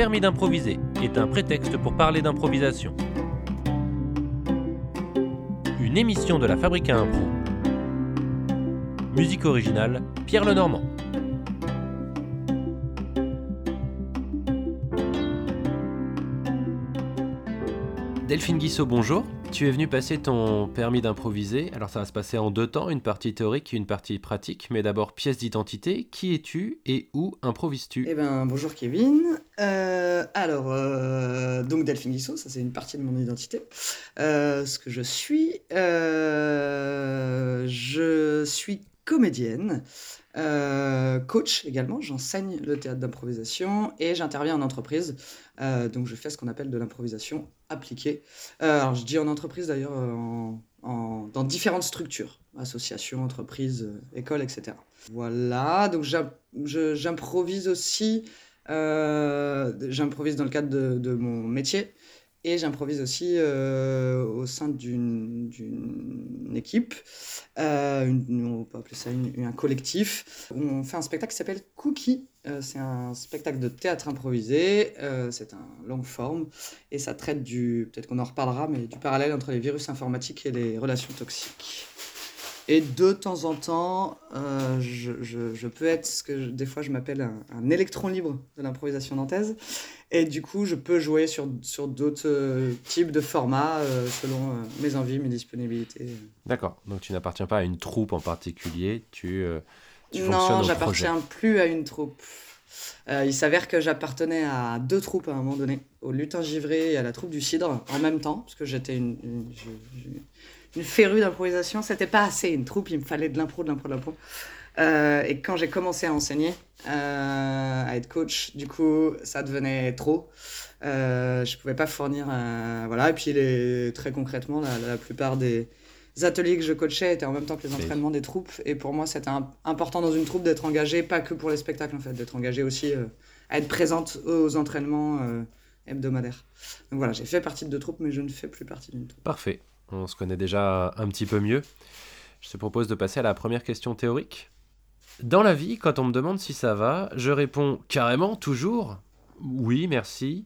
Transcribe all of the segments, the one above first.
permis d'improviser est un prétexte pour parler d'improvisation. Une émission de la Fabrique à Impro. Musique originale, Pierre Lenormand. Delphine Guissot, bonjour. Tu es venu passer ton permis d'improviser. Alors ça va se passer en deux temps, une partie théorique et une partie pratique. Mais d'abord, pièce d'identité. Qui es-tu et où improvises-tu? Eh ben bonjour Kevin. Euh, alors, euh, donc Delphine Guissot, ça c'est une partie de mon identité. Euh, ce que je suis, je suis comédienne. Coach également, j'enseigne le théâtre d'improvisation et j'interviens en entreprise. Donc je fais ce qu'on appelle de l'improvisation appliquée. Euh, alors je dis en entreprise d'ailleurs dans différentes structures, associations, entreprises, écoles, etc. Voilà, donc j'improvise aussi, j'improvise dans le cadre de mon métier. Et j'improvise aussi euh, au sein d'une équipe, euh, on peut appeler ça un collectif. On fait un spectacle qui s'appelle Cookie. Euh, c'est un spectacle de théâtre improvisé, c'est un long forme, et ça traite du, peut-être qu'on en reparlera, mais du parallèle entre les virus informatiques et les relations toxiques. Et de temps en temps, je, je, peux être ce que des fois je m'appelle un, un électron libre de l'improvisation nantaise. Et du coup, je peux jouer sur, sur d'autres euh, types de formats euh, selon euh, mes envies, mes disponibilités. D'accord. Donc tu n'appartiens pas à une troupe en particulier, tu, tu non, j'appartiens plus à une troupe. il s'avère que j'appartenais à deux troupes à un moment donné, au lutin givré et à la troupe du cidre en même temps, parce que j'étais une, une, une férue d'improvisation. C'était pas assez une troupe, il me fallait de l'impro, de l'impro, de l'impro. Euh, et quand j'ai commencé à enseigner, euh, à être coach, du coup, ça devenait trop. Euh, je pouvais pas fournir. voilà. Et puis, les, très concrètement, la, plupart des ateliers que je coachais étaient en même temps que les entraînements des troupes. Et pour moi, c'était important dans une troupe d'être engagé, pas que pour les spectacles, en fait, d'être engagé aussi euh, à être présente aux entraînements hebdomadaires. Donc voilà, j'ai fait partie de deux troupes, mais je ne fais plus partie d'une troupe. Parfait. On se connaît déjà un petit peu mieux. Je te propose de passer à la première question théorique. Dans la vie, quand on me demande si ça va, je réponds carrément, toujours, oui, merci,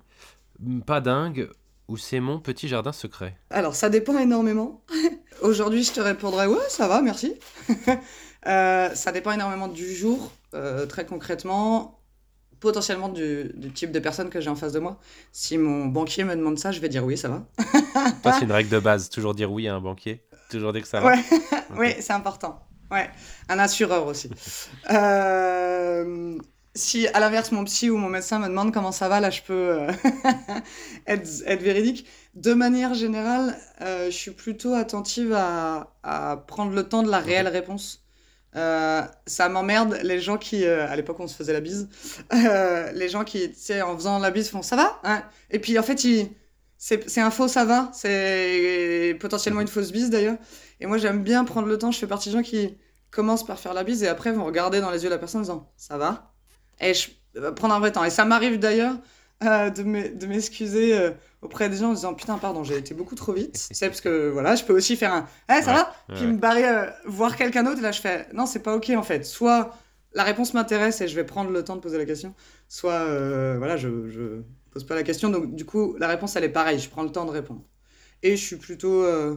pas dingue, ou c'est mon petit jardin secret. Alors, ça dépend énormément. Aujourd'hui, je te répondrai, ouais, ça va, merci. Euh, ça dépend énormément du jour, euh, très concrètement, potentiellement du, du, type de personne que j'ai en face de moi. Si mon banquier me demande ça, je vais dire oui, ça va. c'est une règle de base, toujours dire oui à un banquier, toujours dire que ça va. Ouais. oui, c'est important. Ouais, un assureur aussi. Euh, si à l'inverse mon psy ou mon médecin me demande comment ça va, là je peux euh, être, être, véridique. De manière générale, euh, je suis plutôt attentive à, à, prendre le temps de la réelle réponse. ça m'emmerde les gens qui, à l'époque on se faisait la bise, les gens qui, tu sais, en faisant la bise font ça va hein Et puis en fait, c'est un faux ça va, c'est potentiellement une fausse bise d'ailleurs. Et moi, j'aime bien prendre le temps. Je fais partie des gens qui commencent par faire la bise et après vont regarder dans les yeux de la personne en disant Ça va? Et je vais prendre un vrai temps. Et ça m'arrive d'ailleurs euh, de m'excuser euh, auprès des gens en disant Putain, pardon, j'ai été beaucoup trop vite. C'est parce que voilà, je peux aussi faire un Eh, ça va? Puis me barrer euh, voir quelqu'un d'autre. Et là, je fais Non, c'est pas OK en fait. Soit la réponse m'intéresse et je vais prendre le temps de poser la question, soit voilà, je, je pose pas la question. Donc, du coup, la réponse, elle est pareille. Je prends le temps de répondre. Et je suis plutôt euh,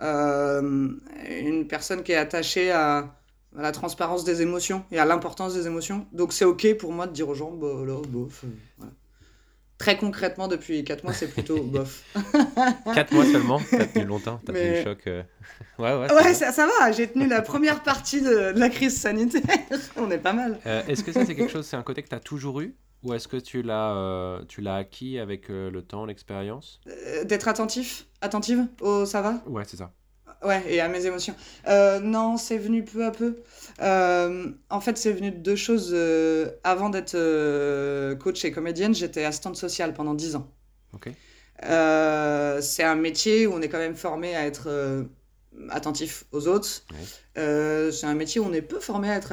une personne qui est attachée à, la transparence des émotions et à l'importance des émotions. Donc c'est ok pour moi de dire aux gens, bah, bof. Euh, Très concrètement, depuis 4 mois, c'est plutôt bof. 4 mois seulement T'as tenu longtemps T'as tenu le choc euh, Ouais, ouais, ouais ça, ça, va. J'ai tenu la première partie de, la crise sanitaire. On est pas mal. Est-ce que ça, c'est quelque chose, c'est un côté que tu as toujours eu? Ou est-ce que tu l'as euh, tu l'as acquis avec euh, le temps, l'expérience? Euh, D'être attentif, attentive au ça va? Ouais, c'est ça. Ouais, et à mes émotions. non, c'est venu peu à peu. en fait, c'est venu de deux choses. avant d'être coach et comédienne, j'étais assistante sociale pendant 10 ans. Ok. c'est un métier où on est quand même formé à être attentif aux autres. Euh, c'est un métier où on est peu formé à être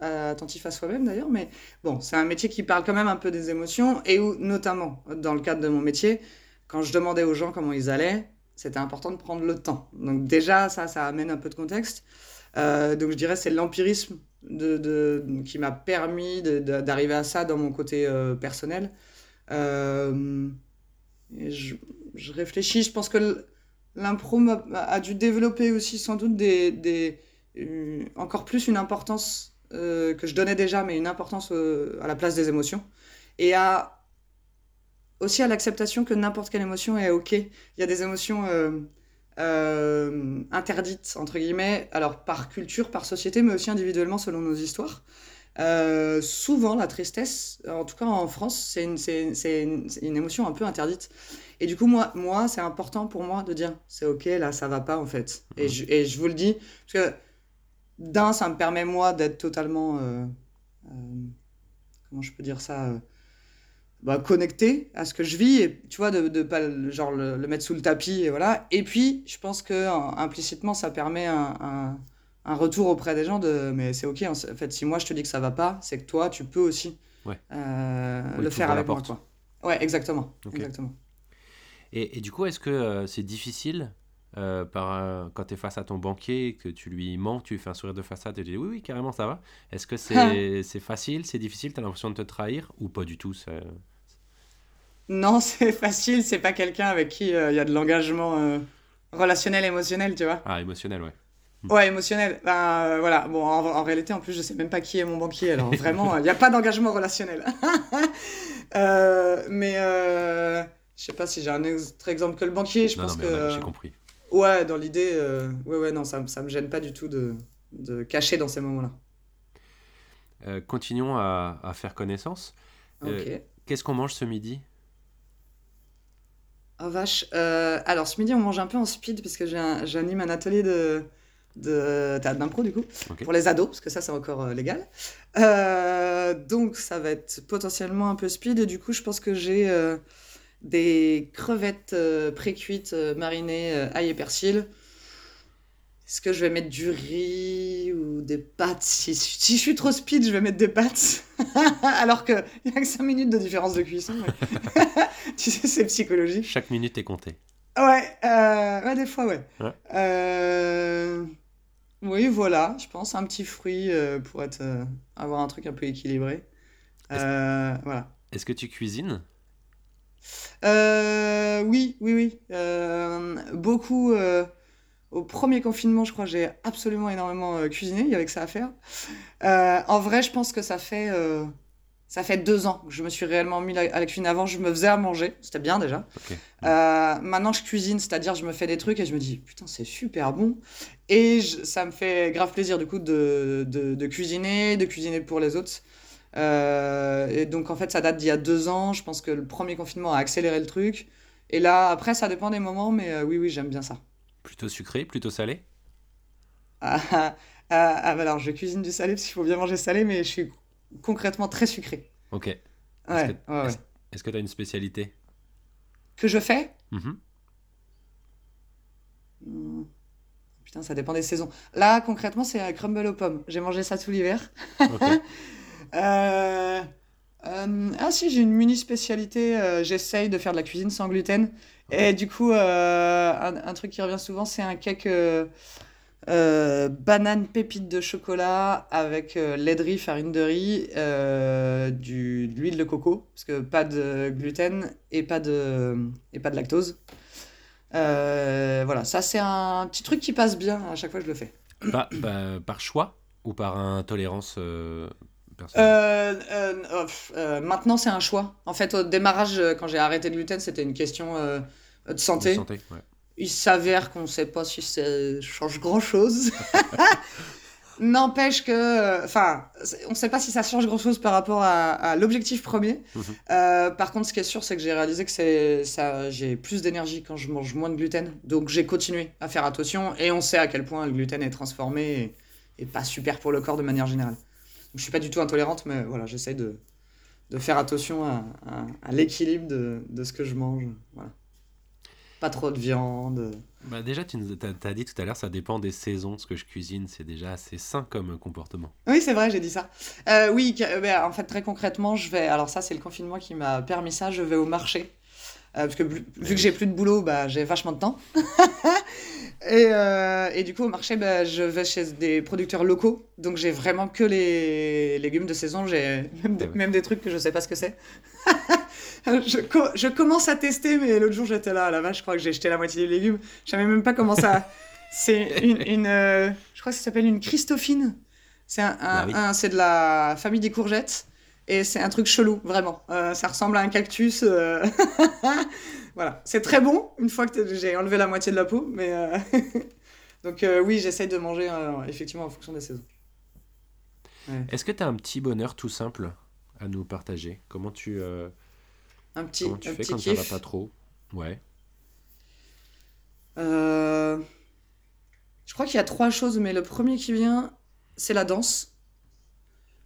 attentif à soi-même d'ailleurs, mais bon, c'est un métier qui parle quand même un peu des émotions et où, notamment, dans le cadre de mon métier, quand je demandais aux gens comment ils allaient, c'était important de prendre le temps. Donc déjà, ça, ça amène un peu de contexte. Euh, donc je dirais c'est l'empirisme de, de, qui m'a permis d'arriver à ça dans mon côté euh, personnel. Je, je, réfléchis, je pense que l'impro a, dû développer aussi sans doute des, des encore plus une importance que je donnais déjà, mais une importance à la place des émotions. Et à aussi à l'acceptation que n'importe quelle émotion est OK. Il y a des émotions euh, euh, interdites, entre guillemets, alors par culture, par société, mais aussi individuellement selon nos histoires. Euh, souvent, la tristesse, en tout cas en France, c'est une, une, une, émotion un peu interdite. Et du coup, moi, moi c'est important pour moi de dire c'est ok, là, ça va pas en fait. Et, mmh. je, et je vous le dis, parce que d'un, ça me permet moi d'être totalement. comment je peux dire ça bah, connecté à ce que je vis et tu vois de, de pas genre le, mettre sous le tapis et voilà et puis je pense que implicitement ça permet un, un, retour auprès des gens de mais c'est ok en fait si moi je te dis que ça va pas c'est que toi tu peux aussi euh, le faire avec moi quoi ouais exactement exactement et, et, du coup est-ce que euh, c'est difficile euh, par, quand tu es face à ton banquier, que tu lui mens, tu lui fais un sourire de façade et tu dis oui, oui, carrément, ça va. Est-ce que c'est facile, c'est difficile, tu as l'impression de te trahir ou pas du tout non, c'est facile, c'est pas quelqu'un avec qui il y a de l'engagement relationnel, émotionnel, tu vois. Ah, émotionnel, ouais. Hmm. Ouais, émotionnel. Ben, euh, voilà. Bon, en, réalité, en plus, je sais même pas qui est mon banquier. Alors, vraiment, il n'y a pas d'engagement relationnel. mais je sais pas si j'ai un autre exemple que le banquier. Je pense que. J'ai compris. Ouais, dans l'idée, ouais, ouais, non, ça, ça me gêne pas du tout de, de cacher dans ces moments-là. continuons à, à, faire connaissance. Qu'est-ce qu'on mange ce midi? Oh vache. Euh, alors ce midi, on mange un peu en speed parce que j'anime un, atelier de, de théâtre d'impro du coup pour les ados parce que ça c'est encore euh, légal. Euh, donc ça va être potentiellement un peu speed et du coup je pense que j'ai des crevettes pré-cuites marinées ail et persil est-ce que je vais mettre du riz ou des pâtes? Si, si, je suis trop speed, je vais mettre des pâtes. Alors qu'il n'y a que 5 minutes de différence de cuisson. tu sais, c'est psychologique. Chaque minute est comptée. Ouais, euh, ouais des fois, ouais. Euh, oui, voilà, je pense. Un petit fruit euh, pour être, avoir un truc un peu équilibré. Est voilà. Est-ce que tu cuisines? Oui, oui, oui. beaucoup au premier confinement, je crois, j'ai absolument énormément euh, cuisiné. Il y avait que ça à faire. Euh, en vrai, je pense que ça fait, euh, ça fait deux ans que je me suis réellement mis à la cuisine. Avant, je me faisais à manger. C'était bien déjà. maintenant, je cuisine, c'est-à-dire je me fais des trucs et je me dis, putain, c'est super bon. Et ça me fait grave plaisir, du coup, de, de, de cuisiner, de cuisiner pour les autres. et donc, en fait, ça date d'il y a deux ans. Je pense que le premier confinement a accéléré le truc. Et là, après, ça dépend des moments, mais oui, oui, j'aime bien ça. Plutôt sucré, plutôt salé? Ah, ah, ah, ah, bah alors je cuisine du salé parce qu'il faut bien manger salé, mais je suis concrètement très sucré. Ok. Est-ce que tu as une spécialité? Que je fais? Mm-hmm. hmm. Putain, ça dépend des saisons. Là, concrètement, c'est un crumble aux pommes. J'ai mangé ça tout l'hiver. euh, euh, ah si, j'ai une mini spécialité. Euh, j'essaye de faire de la cuisine sans gluten. Et du coup, euh, un, truc qui revient souvent, c'est un cake banane pépite de chocolat avec lait de riz, farine de riz, du, de l'huile de coco, parce que pas de gluten et pas de, et pas de lactose. voilà, ça c'est un petit truc qui passe bien à chaque fois que je le fais. par choix ou par intolérance euh, euh, oh, euh, maintenant, c'est un choix. En fait, au démarrage, quand j'ai arrêté le gluten, c'était une question de santé. Il s'avère qu'on ne sait pas si ça change grand-chose. N'empêche que, enfin, on ne sait pas si ça change grand-chose par rapport à, l'objectif premier. Mhm. par contre, ce qui est sûr, c'est que j'ai réalisé que ça, j'ai plus d'énergie quand je mange moins de gluten. Donc, j'ai continué à faire attention. Et on sait à quel point le gluten est transformé et, et pas super pour le corps de manière générale je suis pas du tout intolérante, mais voilà, j'essaie de, de, faire attention à, à, l'équilibre de, de, ce que je mange. Voilà. Pas trop de viande. Bah déjà, tu nous as, dit tout à l'heure, ça dépend des saisons. Ce que je cuisine, c'est déjà assez sain comme comportement. Oui, c'est vrai, j'ai dit ça. Euh, oui, bah, en fait, très concrètement, je vais. Alors, ça, c'est le confinement qui m'a permis ça. Je vais au marché. Euh, parce que vu que j'ai plus de boulot, bah, j'ai vachement de temps. Et, euh, et, du coup, au marché, bah, je vais chez des producteurs locaux. Donc, j'ai vraiment que les légumes de saison. J'ai même, même, des trucs que je sais pas ce que c'est. je, je, commence à tester, mais l'autre jour j'étais là, à la vache, je crois que j'ai jeté la moitié des légumes. Je savais même pas comment ça. C'est une, une euh, je crois que ça s'appelle une Christophine. C'est un, ah c'est de la famille des courgettes et c'est un truc chelou, vraiment. Euh, ça ressemble à un cactus. Euh. voilà, c'est très bon une fois que j'ai enlevé la moitié de la peau, mais donc oui, j'essaye de manger effectivement en fonction des saisons. Est-ce que tu as un petit bonheur tout simple à nous partager? Comment tu un petit, comment tu fais quand ça va pas trop? Ouais. Euh... Je crois qu'il y a trois choses, mais le premier qui vient, c'est la danse.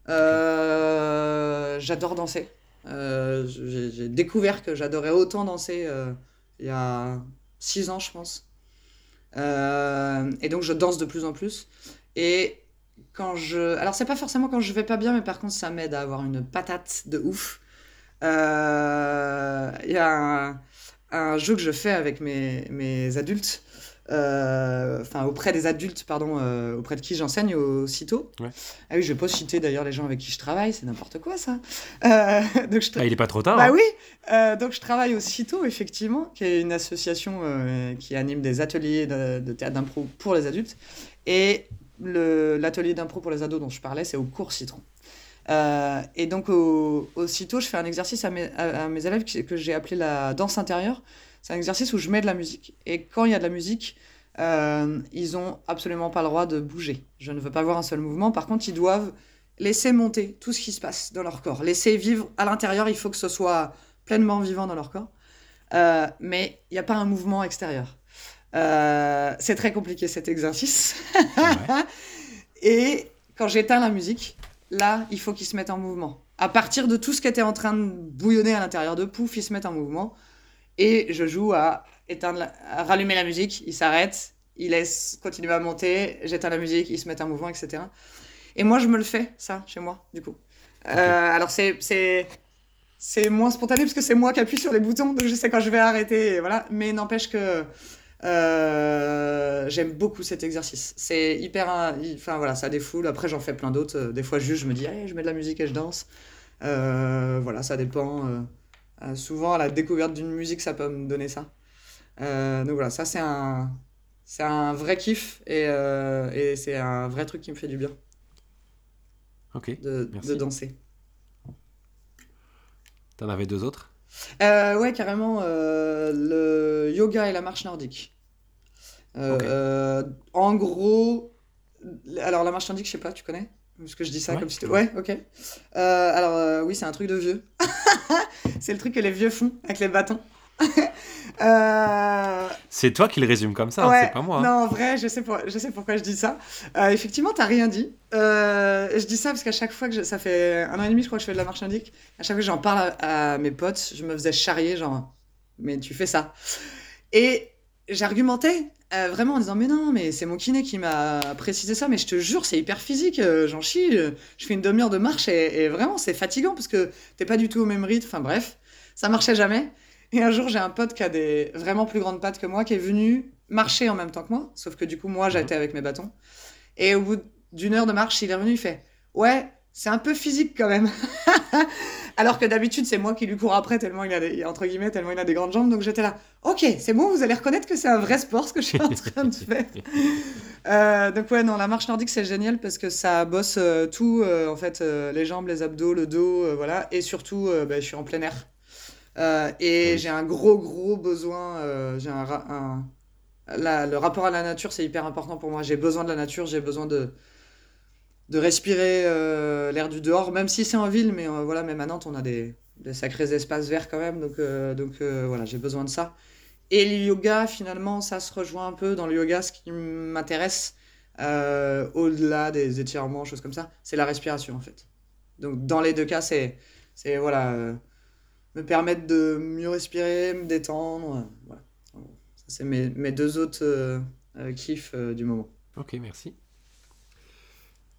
Euh, j'adore danser. Euh, j'ai découvert que j'adorais autant danser il y a six ans, je pense. et donc je danse de plus en plus. Et quand je. Alors, c'est pas forcément quand je vais pas bien, mais par contre, ça m'aide à avoir une patate de ouf. Il y a un, jeu que je fais avec mes, mes adultes euh, enfin auprès des adultes, pardon, euh, auprès de qui j'enseigne au CITO. Ah oui, je vais pas citer d'ailleurs les gens avec qui je travaille, c'est n'importe quoi ça. Euh, donc je ah, il est pas trop tard. Bah hein. oui, donc je travaille au CITO effectivement, qui est une association qui anime des ateliers de, théâtre d'impro pour les adultes. Et l'atelier d'impro pour les ados dont je parlais, c'est au cours Citron. Et donc au, au, CITO, je fais un exercice à mes, à mes élèves que j'ai appelé la danse intérieure. C'est un exercice où je mets de la musique. Et quand il y a de la musique, euh, ils ont absolument pas le droit de bouger. Je ne veux pas voir un seul mouvement. Par contre, ils doivent laisser monter tout ce qui se passe dans leur corps. Laisser vivre à l'intérieur, il faut que ce soit pleinement vivant dans leur corps. Euh, mais il n'y a pas un mouvement extérieur. Euh, c'est très compliqué cet exercice. Et quand j'éteins la musique, là, il faut qu'ils se mettent en mouvement. À partir de tout ce qui était en train de bouillonner à l'intérieur de pouf, ils se mettent en mouvement. Et je joue à, éteindre rallumer la musique, il s'arrête, il laisse continuer à monter, j'éteins la musique, il se met en mouvement, etc. Et moi, je me le fais, ça, chez moi, du coup. Euh, alors, c'est, c'est, c'est moins spontané parce que c'est moi qui appuie sur les boutons, donc je sais quand je vais arrêter, voilà. Mais n'empêche que euh, j'aime beaucoup cet exercice. C'est hyper. Enfin, voilà, ça défoule. Après, j'en fais plein d'autres. Des fois, juste, je me dis, allez, je mets de la musique et je danse. Euh, voilà, ça dépend. Euh, souvent, à la découverte d'une musique, ça peut me donner ça. Euh, donc voilà, ça c'est un, c'est un vrai kiff et, euh, et c'est un vrai truc qui me fait du bien. Ok. De, de danser. T'en avais deux autres? Ouais, carrément. le yoga et la marche nordique. en gros, alors la marche nordique, je sais pas, tu connais? Parce que je dis ça comme si... Ouais, ok. alors, oui, c'est un truc de vieux. c'est le truc que les vieux font avec les bâtons. Euh, c'est toi qui le résume comme ça, hein, c'est pas moi. Hein. Non, en vrai, je sais, pour... je sais pourquoi je dis ça. Euh, effectivement, t'as rien dit. Euh, je dis ça parce qu'à chaque fois que je... ça fait un an et demi, je crois que je fais de la marche indique. À chaque fois que j'en parle à... mes potes, je me faisais charrier, genre, mais tu fais ça. Et j'argumentais vraiment en disant, mais non, mais c'est mon kiné qui m'a précisé ça, mais je te jure, c'est hyper physique, j'en chie. Je fais une demi-heure de marche et, et vraiment, c'est fatigant parce que t'es pas du tout au même rythme. Enfin bref, ça marchait jamais. Et un jour, j'ai un pote qui a des vraiment plus grandes pattes que moi, qui est venu marcher en même temps que moi, sauf que du coup, moi, j'étais avec mes bâtons. Et au bout d'une heure de marche, il est revenu, il fait Ouais, c'est un peu physique quand même. Alors que d'habitude, c'est moi qui lui cours après, tellement il a des, entre guillemets, tellement il a des grandes jambes. Donc j'étais là, ok, c'est bon, vous allez reconnaître que c'est un vrai sport ce que je suis en train de faire. Euh, donc ouais, non, la marche nordique c'est génial parce que ça bosse euh, tout, euh, en fait, les jambes, les abdos, le dos, voilà, et surtout, bah, je suis en plein air. Euh, et j'ai un gros, gros besoin. Euh, j'ai un, le rapport à la nature, c'est hyper important pour moi. J'ai besoin de la nature, j'ai besoin de, de respirer euh, l'air du dehors, même si c'est en ville. Mais voilà, même à Nantes, on a des, des sacrés espaces verts quand même. Donc, donc voilà, j'ai besoin de ça. Et le yoga, finalement, ça se rejoint un peu dans le yoga. Ce qui m'intéresse, au-delà des étirements, choses comme ça, c'est la respiration en fait. Donc dans les deux cas, c'est voilà me permettre de mieux respirer, me détendre. Voilà. c'est mes, mes, deux autres euh, euh, kiffs euh, du moment. Ok, merci.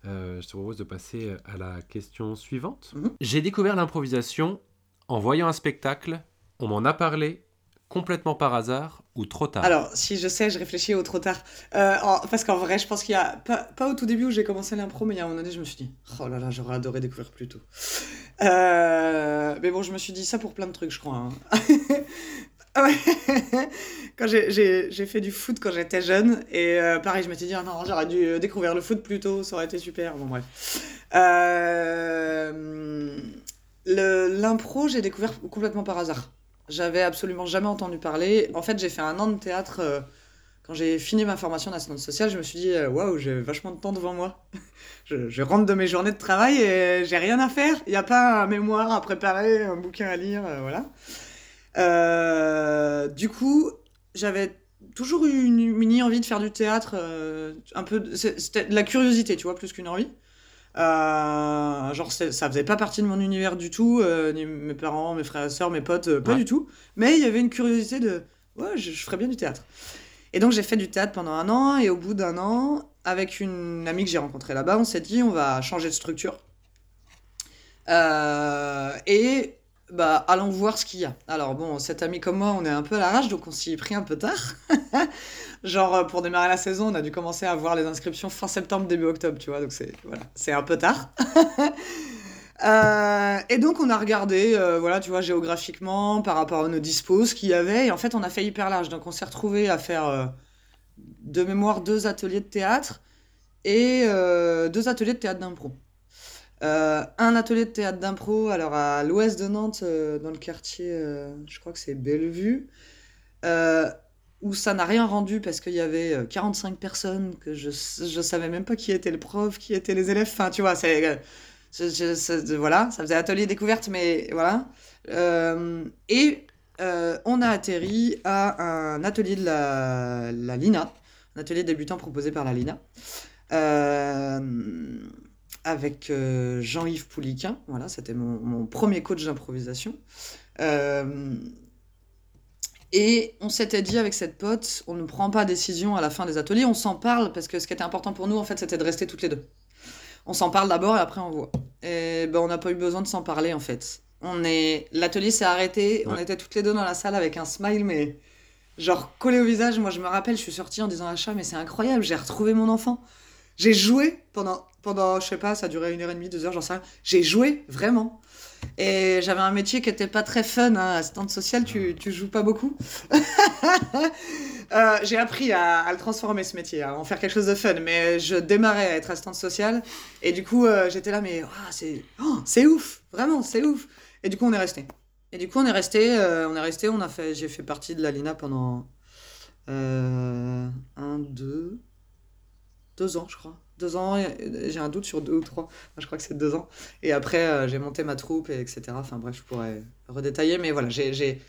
je te propose de passer à la question suivante. Mhm. J'ai découvert l'improvisation en voyant un spectacle, on m'en a parlé, complètement par hasard ou trop tard Alors, si je sais, je réfléchis au trop tard. Euh, parce qu'en vrai, je pense qu'il y a. Pas, au tout début où j'ai commencé l'impro, mais il y a un moment donné, je me suis dit, oh là là, j'aurais adoré découvrir plus tôt. Euh, mais bon, je me suis dit ça pour plein de trucs, je crois. hein. Quand j'ai- fait du foot quand j'étais jeune, et euh, pareil, je m'étais dit, ah non, j'aurais dû découvrir le foot plus tôt, ça aurait été super. Bon, bref. Euh, L'impro, j'ai découvert complètement par hasard. J'avais absolument jamais entendu parler. En fait, j'ai fait un an de théâtre. euh, quand j'ai fini ma formation d'assistante sociale, je me suis dit, euh, waouh, j'ai vachement de temps devant moi. Je, rentre de mes journées de travail et j'ai rien à faire. Il n'y a pas un mémoire à préparer, un bouquin à lire, euh, voilà. Du coup, j'avais toujours eu une mini envie de faire du théâtre, un peu, c'était de la curiosité, tu vois, plus qu'une envie. Euh, genre, ça faisait pas partie de mon univers du tout, euh, ni mes parents, mes frères et sœurs, mes potes, euh, pas Ouais. du tout. Mais il y avait une curiosité de, ouais, je, je ferais bien du théâtre. Et donc j'ai fait du théâtre pendant un an, et au bout d'un an, avec une amie que j'ai rencontrée là-bas, on s'est dit, on va changer de structure. Et bah, allons voir ce qu'il y a. Alors bon, cette amie comme moi, on est un peu à l'arrache, donc on s'y est pris un peu tard. Genre, euh, pour démarrer la saison, on a dû commencer à voir les inscriptions fin septembre, début octobre, tu vois, donc c'est voilà, c'est un peu tard. Euh, et donc on a regardé, euh, voilà, tu vois, géographiquement, par rapport à nos dispos, ce qu'il y avait, et en fait on a fait hyper large. Donc on s'est retrouvé à faire de mémoire deux ateliers de théâtre et deux ateliers de théâtre d'impro. Euh, un atelier de théâtre d'impro, alors à l'ouest de Nantes, euh, dans le quartier, euh, je crois que c'est Bellevue, où ça n'a rien rendu parce qu'il y avait euh, 45 personnes, que je, je savais même pas qui était le prof, qui étaient les élèves, enfin tu vois, c'est... voilà, ça faisait atelier découverte, mais voilà. Et on a atterri à un atelier de la, la Lina, un atelier débutant proposé par la Lina, avec euh, Jean-Yves Pouliquin. Voilà, c'était mon, mon premier coach d'improvisation. Euh, et on s'était dit avec cette pote, on ne prend pas décision à la fin des ateliers, on s'en parle parce que ce qui était important pour nous, en fait, c'était de rester toutes les deux. On s'en parle d'abord et après on voit. Et ben, on n'a pas eu besoin de s'en parler en fait. On est, l'atelier s'est arrêté, on était toutes les deux dans la salle avec un smile, mais genre collé au visage. Moi, je me rappelle, je suis sortie en disant à Chat, mais c'est incroyable, j'ai retrouvé mon enfant. J'ai joué pendant, pendant, je sais pas, ça duré une heure et demie, deux heures, j'en sais rien. J'ai joué vraiment. Et j'avais un métier qui était pas très fun, hein. assistante sociale, tu, tu joues pas beaucoup. Euh, j'ai appris à, à le transformer ce métier, à en faire quelque chose de fun, mais je démarrais à être assistante sociale et du coup euh, j'étais là, mais ah, c'est oh, ouf, vraiment c'est ouf. Et du coup on est resté. Et du coup on est resté, euh, on est resté, on a fait, j'ai fait partie de la Lina pendant un, deux, deux ans je crois, deux ans. J'ai un doute sur deux ou trois. Je crois que c'est deux ans. Et après euh, j'ai monté ma troupe et etc. Enfin bref, je pourrais redétailler, mais voilà, j'ai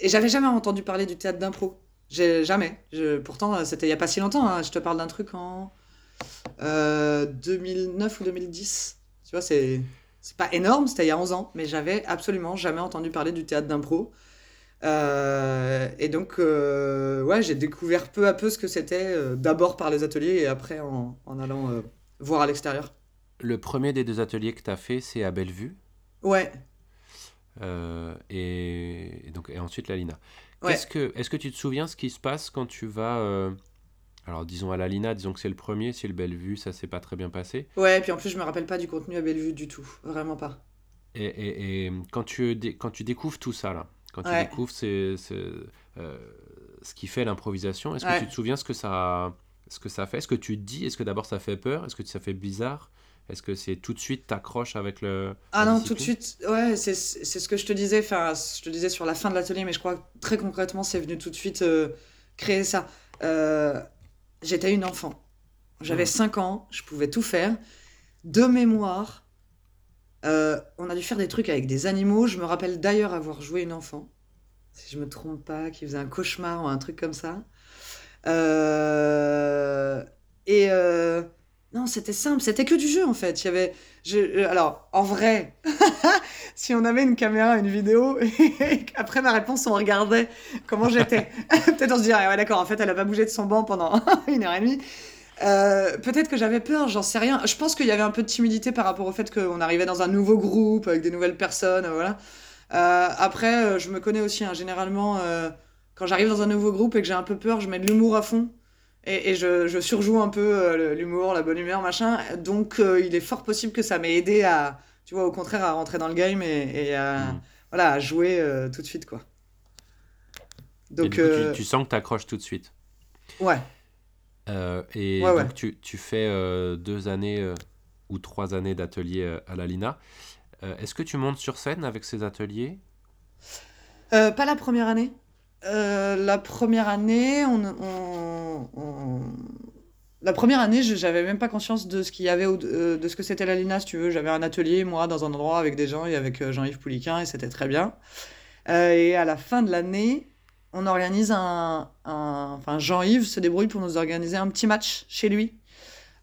et j'avais jamais entendu parler du théâtre d'impro. Jamais. Pourtant, euh, c'était il y a pas si longtemps. hein. Je te parle d'un truc en euh, 2009 ou 2010. Tu vois, c'est pas énorme, c'était il y a 11 ans, mais j'avais absolument jamais entendu parler du théâtre d'impro. Euh, et donc, euh, ouais, j'ai découvert peu à peu ce que c'était, euh, d'abord par les ateliers et après en, en allant voir à l'extérieur. Le premier des deux ateliers que tu as fait, c'est à Bellevue. Ouais, et, et donc, et ensuite la Lina. Ouais. Qu'est-ce que, est-ce que tu te souviens ce qui se passe quand tu vas. alors, disons à la Lina, disons que c'est le premier, si le Bellevue, ça s'est pas très bien passé. ouais, puis en plus, je me rappelle pas du contenu à Bellevue du tout, vraiment pas. Et, et- et quand, tu, quand tu découvres tout ça, là, quand tu découvres ces- ces, euh, ce qui fait l'improvisation, est-ce que tu te souviens ce que ça, ce que ça fait? Est-ce que tu te dis Est-ce que d'abord ça fait peur? Est-ce que ça fait bizarre? Est-ce que c'est tout de suite t'accroches avec le. Ah non, tout de suite, ouais, c'est c'est ce que je te disais, enfin, je te disais sur la fin de l'atelier, mais je crois que très concrètement, c'est venu tout de suite euh, créer ça. Euh, J'étais une enfant. J'avais Mhm. 5 ans, je pouvais tout faire. De mémoire, euh, on a dû faire des trucs avec des animaux. Je me rappelle d'ailleurs avoir joué une enfant, si je me trompe pas, qui faisait un cauchemar ou un truc comme ça. Euh, et euh, non, c'était simple, c'était que du jeu en fait. Il y avait, alors en vrai, si on avait une caméra, une vidéo, et après ma réponse, on regardait comment j'étais. Peut-être on se dirait, ouais d'accord, en fait, elle a pas bougé de son banc pendant une heure et demie. Euh, peut-être que j'avais peur, j'en sais rien. Je pense qu'il y avait un peu de timidité par rapport au fait qu'on arrivait dans un nouveau groupe avec des nouvelles personnes, euh, voilà. Euh, après, je me connais aussi, hein, généralement, euh, quand j'arrive dans un nouveau groupe et que j'ai un peu peur, je mets de l'humour à fond. Et, je, surjoue un peu l'humour, la bonne humeur, machin. Donc, il est fort possible que ça m'ait aidé à, tu vois, au contraire, à rentrer dans le game et, à, mm. voilà, à jouer tout de suite, quoi. Donc, tu, tu, sens que tu accroches tout de suite. Ouais. Euh, et donc Tu, tu, fais euh, deux années euh, ou trois années d'atelier à la Lina. Est-ce que tu montes sur scène avec ces ateliers? Pas la première année. la première année, on, la première année, j'avais même pas conscience de ce qu'il y avait, de ce que c'était la Lina, si tu veux. J'avais un atelier, moi, dans un endroit avec des gens et avec Jean-Yves Pouliquin, et c'était très bien. et à la fin de l'année, on organise un, Enfin, Jean-Yves se débrouille pour nous organiser un petit match chez lui.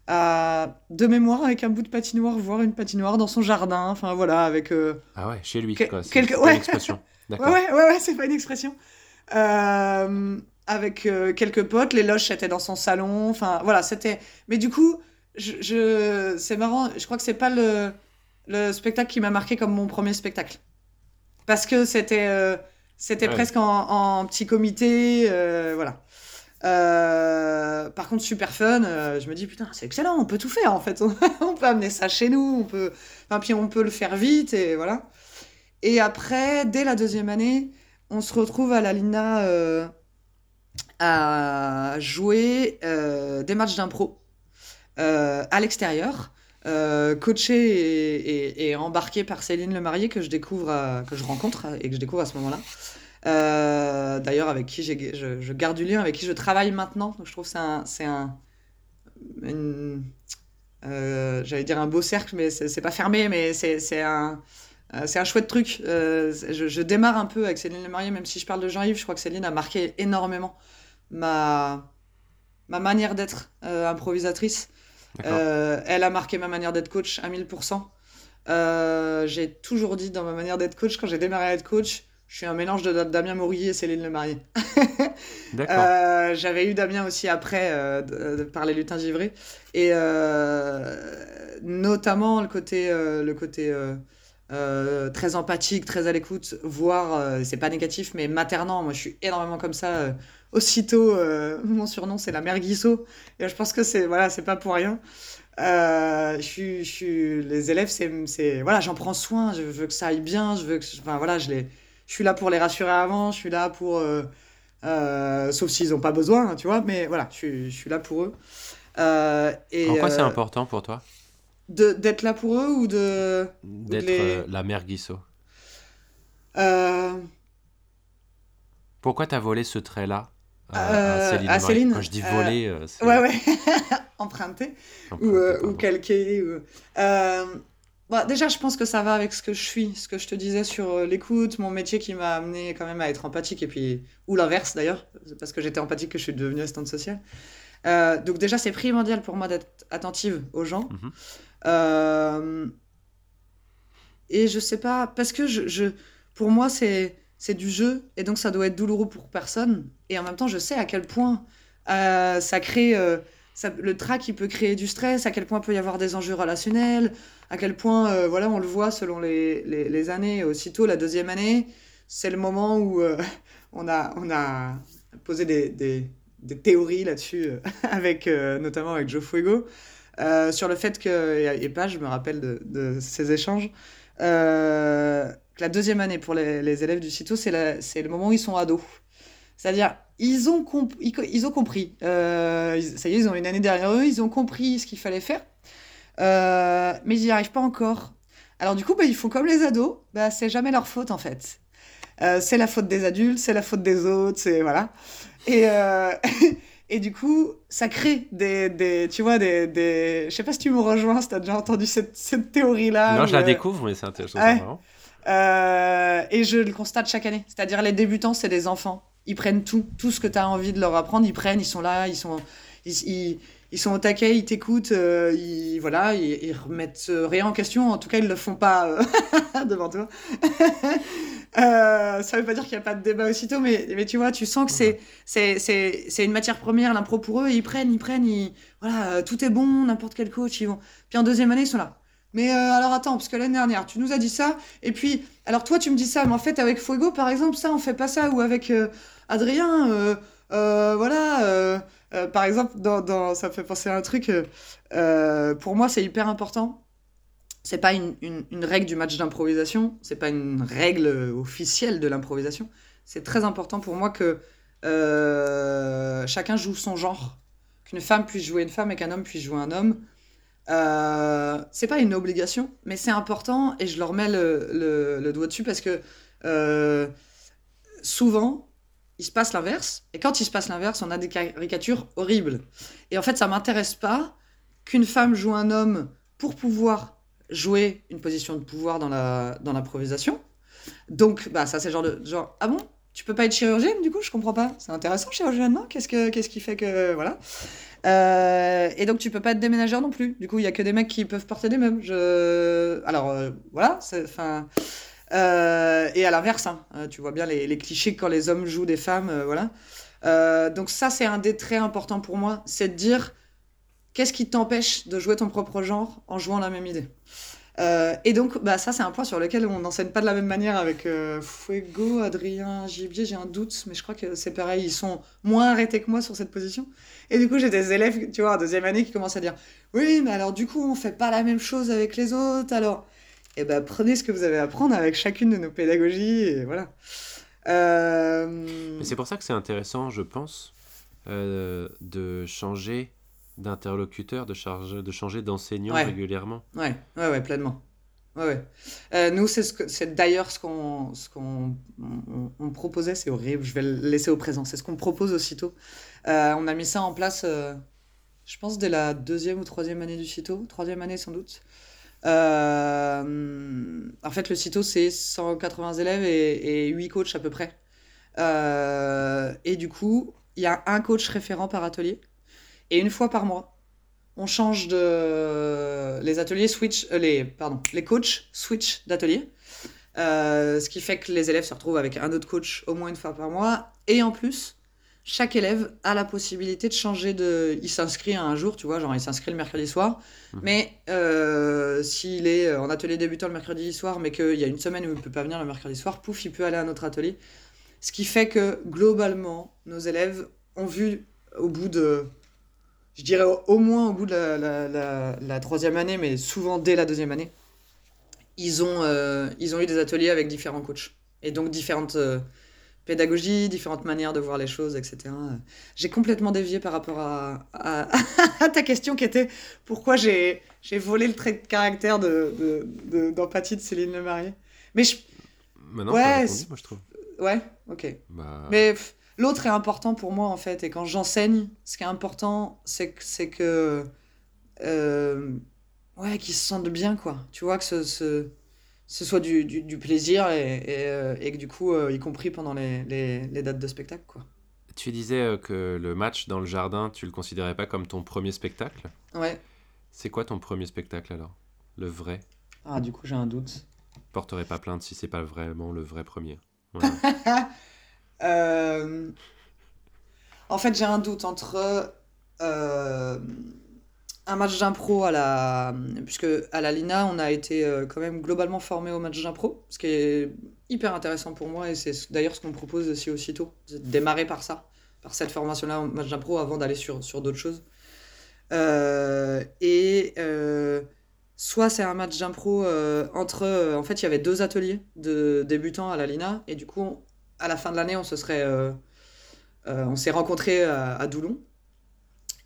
Euh, de mémoire avec un bout de patinoire, voire une patinoire dans son jardin. Enfin voilà, avec. Euh, ah ouais, chez lui, quoi. C'est une expression. D'accord. Ouais, ouais, ouais, c'est pas une expression. Euh, avec quelques potes, les loges étaient dans son salon. Enfin voilà, c'était. Mais du coup, je, c'est marrant, je crois que c'est pas le, le spectacle qui m'a marqué comme mon premier spectacle. Parce que c'était c'était presque en, petit comité, euh, voilà. Euh, par contre, super fun. Euh, je me dis putain, c'est excellent. On peut tout faire en fait. on peut amener ça chez nous. On peut, enfin, puis on peut le faire vite et voilà. Et après, dès la deuxième année, on se retrouve à la Lina à jouer des matchs d'impro à l'extérieur. Coaché et, embarqué par Céline Lemarié que je découvre, que je rencontre et que je découvre à ce moment-là. Euh, d'ailleurs, avec qui je, garde du lien, avec qui je travaille maintenant. Donc, je trouve que c'est un. Euh, j'allais dire un beau cercle, mais c'est pas fermé, mais c'est un. Euh, c'est un chouette truc. je, démarre un peu avec Céline Lemarié, même si je parle de Jean-Yves, je crois que Céline a marqué énormément ma, ma manière d'être improvisatrice. Elle a marqué ma manière d'être coach à 1000%. j'ai toujours dit dans ma manière d'être coach, quand j'ai démarré à être coach, je suis un mélange de Damien Maurier et Céline Le Marié. euh, J'avais eu Damien aussi après euh, par les lutins givrés. Et euh, notamment le côté, euh, le côté très empathique, très à l'écoute, voire, c'est pas négatif, mais maternant. Moi, je suis énormément comme ça. Aussitôt, mon surnom, c'est la mère Guissot. Et je pense que c'est voilà, c'est pas pour rien. je suis, je suis, les élèves, c'est, voilà, j'en prends soin. Je veux que ça aille bien. Je veux que, enfin voilà, je les je suis là pour les rassurer avant, je suis là pour. Euh, euh, sauf s'ils n'ont pas besoin, tu vois, mais voilà, je, suis là pour eux. Euh, et, en quoi c'est important pour toi? D'être là pour eux ou de. D'être la mère Guissot Pourquoi t'as volé ce trait-là? À Céline, Quand je dis voler, ouais, ouais, emprunté, ou, ou calqué. Ou... Bah, déjà, je pense que ça va avec ce que je suis, ce que je te disais sur euh, l'écoute, mon métier qui m'a amené quand même à être empathique, et puis, ou l'inverse d'ailleurs, parce que j'étais empathique que je suis devenue assistante sociale. Euh, donc déjà, c'est primordial pour moi d'être attentive aux gens. Mhm. Euh, et je sais pas, parce que je, je pour moi, c'est c'est du jeu, et donc ça doit être douloureux pour personne. Et en même temps, je sais à quel point ça crée... Ça, le trac, il peut créer du stress, à quel point il peut y avoir des enjeux relationnels, à quel point, euh, voilà, on le voit selon les, années. Aussitôt, la deuxième année, c'est le moment où euh, on, a, on a posé des, des, théories là-dessus, euh, avec, notamment avec Joe Fuego, sur le fait que, et, pas, je me rappelle de, de ces échanges, la deuxième année pour les, les élèves du CITO, c'est le moment où ils sont ados. C'est-à-dire, ils ont, ils, ont compris. ça y est, ils ont une année derrière eux, ils ont compris ce qu'il fallait faire. Euh, mais ils n'y arrivent pas encore. Alors du coup, bah, ils font comme les ados, bah, c'est jamais leur faute en fait. Euh, c'est la faute des adultes, c'est la faute des autres, c'est voilà. Et, euh, et du coup, ça crée des, des tu vois, des, des... Je sais pas si tu me rejoins, si tu as déjà entendu cette, cette théorie-là. Non, je la découvre, mais c'est intéressant. Et je le constate chaque année. C'est-à-dire, les débutants, c'est des enfants. Ils prennent tout, tout ce que tu as envie de leur apprendre, ils prennent, ils sont là, ils sont... ils, sont au taquet, ils t'écoutent, euh, ils, voilà, ils, remettent euh, rien en question. En tout cas, ils le font pas euh, devant toi. euh, ça veut pas dire qu'il n'y a pas de débat aussitôt, mais, mais tu vois, tu sens que c'est une matière première, l'impro pour eux. ils prennent, ils prennent, ils, voilà, tout est bon, n'importe quel coach, ils vont. Puis en deuxième année, ils sont là. Mais euh, alors attends, parce que l'année dernière, tu nous as dit ça, et puis, alors toi, tu me dis ça, mais en fait, avec Fuego, par exemple, ça, on fait pas ça, ou avec euh, Adrien, euh, voilà, par exemple, dans, ça me fait penser à un truc, pour moi, c'est hyper important. C'est pas une, une- une règle du match d'improvisation, c'est pas une règle officielle de l'improvisation. C'est très important pour moi que chacun joue son genre, qu'une femme puisse jouer une femme et qu'un homme puisse jouer un homme. Euh, c'est pas une obligation, mais c'est important et je leur mets le, doigt dessus parce que euh, souvent, il se passe l'inverse. Et quand il se passe l'inverse, on a des caricatures horribles. Et en fait, ça m'intéresse pas qu'une femme joue un homme pour pouvoir jouer une position de pouvoir dans la dans l'improvisation. Donc, bah, ça, c'est genre de genre, ah bon? Tu peux pas être chirurgienne, du coup, je comprends pas. C'est intéressant, chirurgienne, non? Qu'est-ce que, qu'est-ce qui fait que, voilà. Euh, et donc, tu peux pas être déménageur non plus. Du coup, il y a que des mecs qui peuvent porter des meubles. Je... Alors, euh, voilà, euh, et à l'inverse, hein, tu vois bien les, clichés quand les hommes jouent des femmes, voilà. Donc ça, c'est un des traits importants pour moi, c'est de dire qu'est-ce qui t'empêche de jouer ton propre genre en jouant la même idée? Euh, et donc, bah, ça, c'est un point sur lequel on n'enseigne pas de la même manière avec euh, Fuego, Adrien, Gibier, j'ai un doute, mais je crois que c'est pareil, ils sont moins arrêtés que moi sur cette position. Et du coup, j'ai des élèves, tu vois, en deuxième année qui commencent à dire Oui, mais alors du coup, on fait pas la même chose avec les autres, alors. Eh ben, prenez ce que vous avez à apprendre avec chacune de nos pédagogies, et voilà. Euh, c'est pour ça que c'est intéressant, je pense, de changer d'interlocuteur, de, charge- de changer d'enseignant Ouais. régulièrement. Ouais, ouais, ouais, pleinement. Ouais, ouais. Euh, nous, c'est ce d'ailleurs ce qu'on, ce qu'on, on, on proposait, c'est horrible, je vais le laisser au présent, c'est ce qu'on propose aussitôt. Euh, on a mis ça en place, euh, je pense, dès la deuxième ou troisième année du CITO, troisième année sans doute. Euh, en fait, le CITO, c'est 180 élèves et, et 8 coachs à peu près. Et du coup, il y a un coach référent par atelier. Et une fois par mois, on change de... Les ateliers switch... euh, les, pardon, les coachs switch d'atelier. Euh, ce qui fait que les élèves se retrouvent avec un autre coach au moins une fois par mois. Et en plus, chaque élève a la possibilité de changer de... Il s'inscrit à un jour, tu vois, genre il s'inscrit le mercredi soir. Mhm. Mais euh, s'il est en atelier débutant le mercredi soir, mais qu'il y a une semaine où il ne peut pas venir le mercredi soir, pouf, il peut aller à un autre atelier. Ce qui fait que globalement, nos élèves ont vu au bout de, je dirais au, au moins au bout de la, la- la- la troisième année, mais souvent dès la deuxième année, ils ont, euh, ils ont eu des ateliers avec différents coachs. Et donc différentes euh, pédagogies, différentes manières de voir les choses, etc. J'ai complètement dévié par rapport à, à- à ta question qui était pourquoi j'ai j'ai volé le trait de caractère de, de- de- d'empathie de, Céline Lemarié. Mais je... Maintenant, Ouais, répondu, moi, je trouve. Ouais, ok. Bah, Mais pff, l'autre est important pour moi en fait. Et quand j'enseigne, ce qui est important, c'est que, c'est que euh, ouais, qu'ils se sentent bien quoi. Tu vois que ce, ce, ce soit du, du, du plaisir et, et, euh, et que du coup, euh, y compris pendant les, les, les dates de spectacle quoi. Tu disais que le match dans le jardin, tu le considérais pas comme ton premier spectacle. Ouais. C'est quoi ton premier spectacle alors? Le vrai? Ah du coup j'ai un doute. Porterai pas plainte si c'est pas vraiment le vrai premier. Voilà. Euh, En fait, j'ai un doute entre euh, un match d'impro à la. Puisque à la Lina, on a été euh, quand même globalement formé au match d'impro, ce qui est hyper intéressant pour moi et c'est ce- d'ailleurs ce qu'on propose aussi aussitôt, de démarrer par ça, par cette formation-là au match d'impro avant d'aller sur, sur d'autres choses. Et soit c'est un match d'impro entre. en fait, il y avait deux ateliers de débutants à la Lina et du coup, à la fin de l'année, on se serait. euh, euh, on s'est rencontrés à, à Doulon.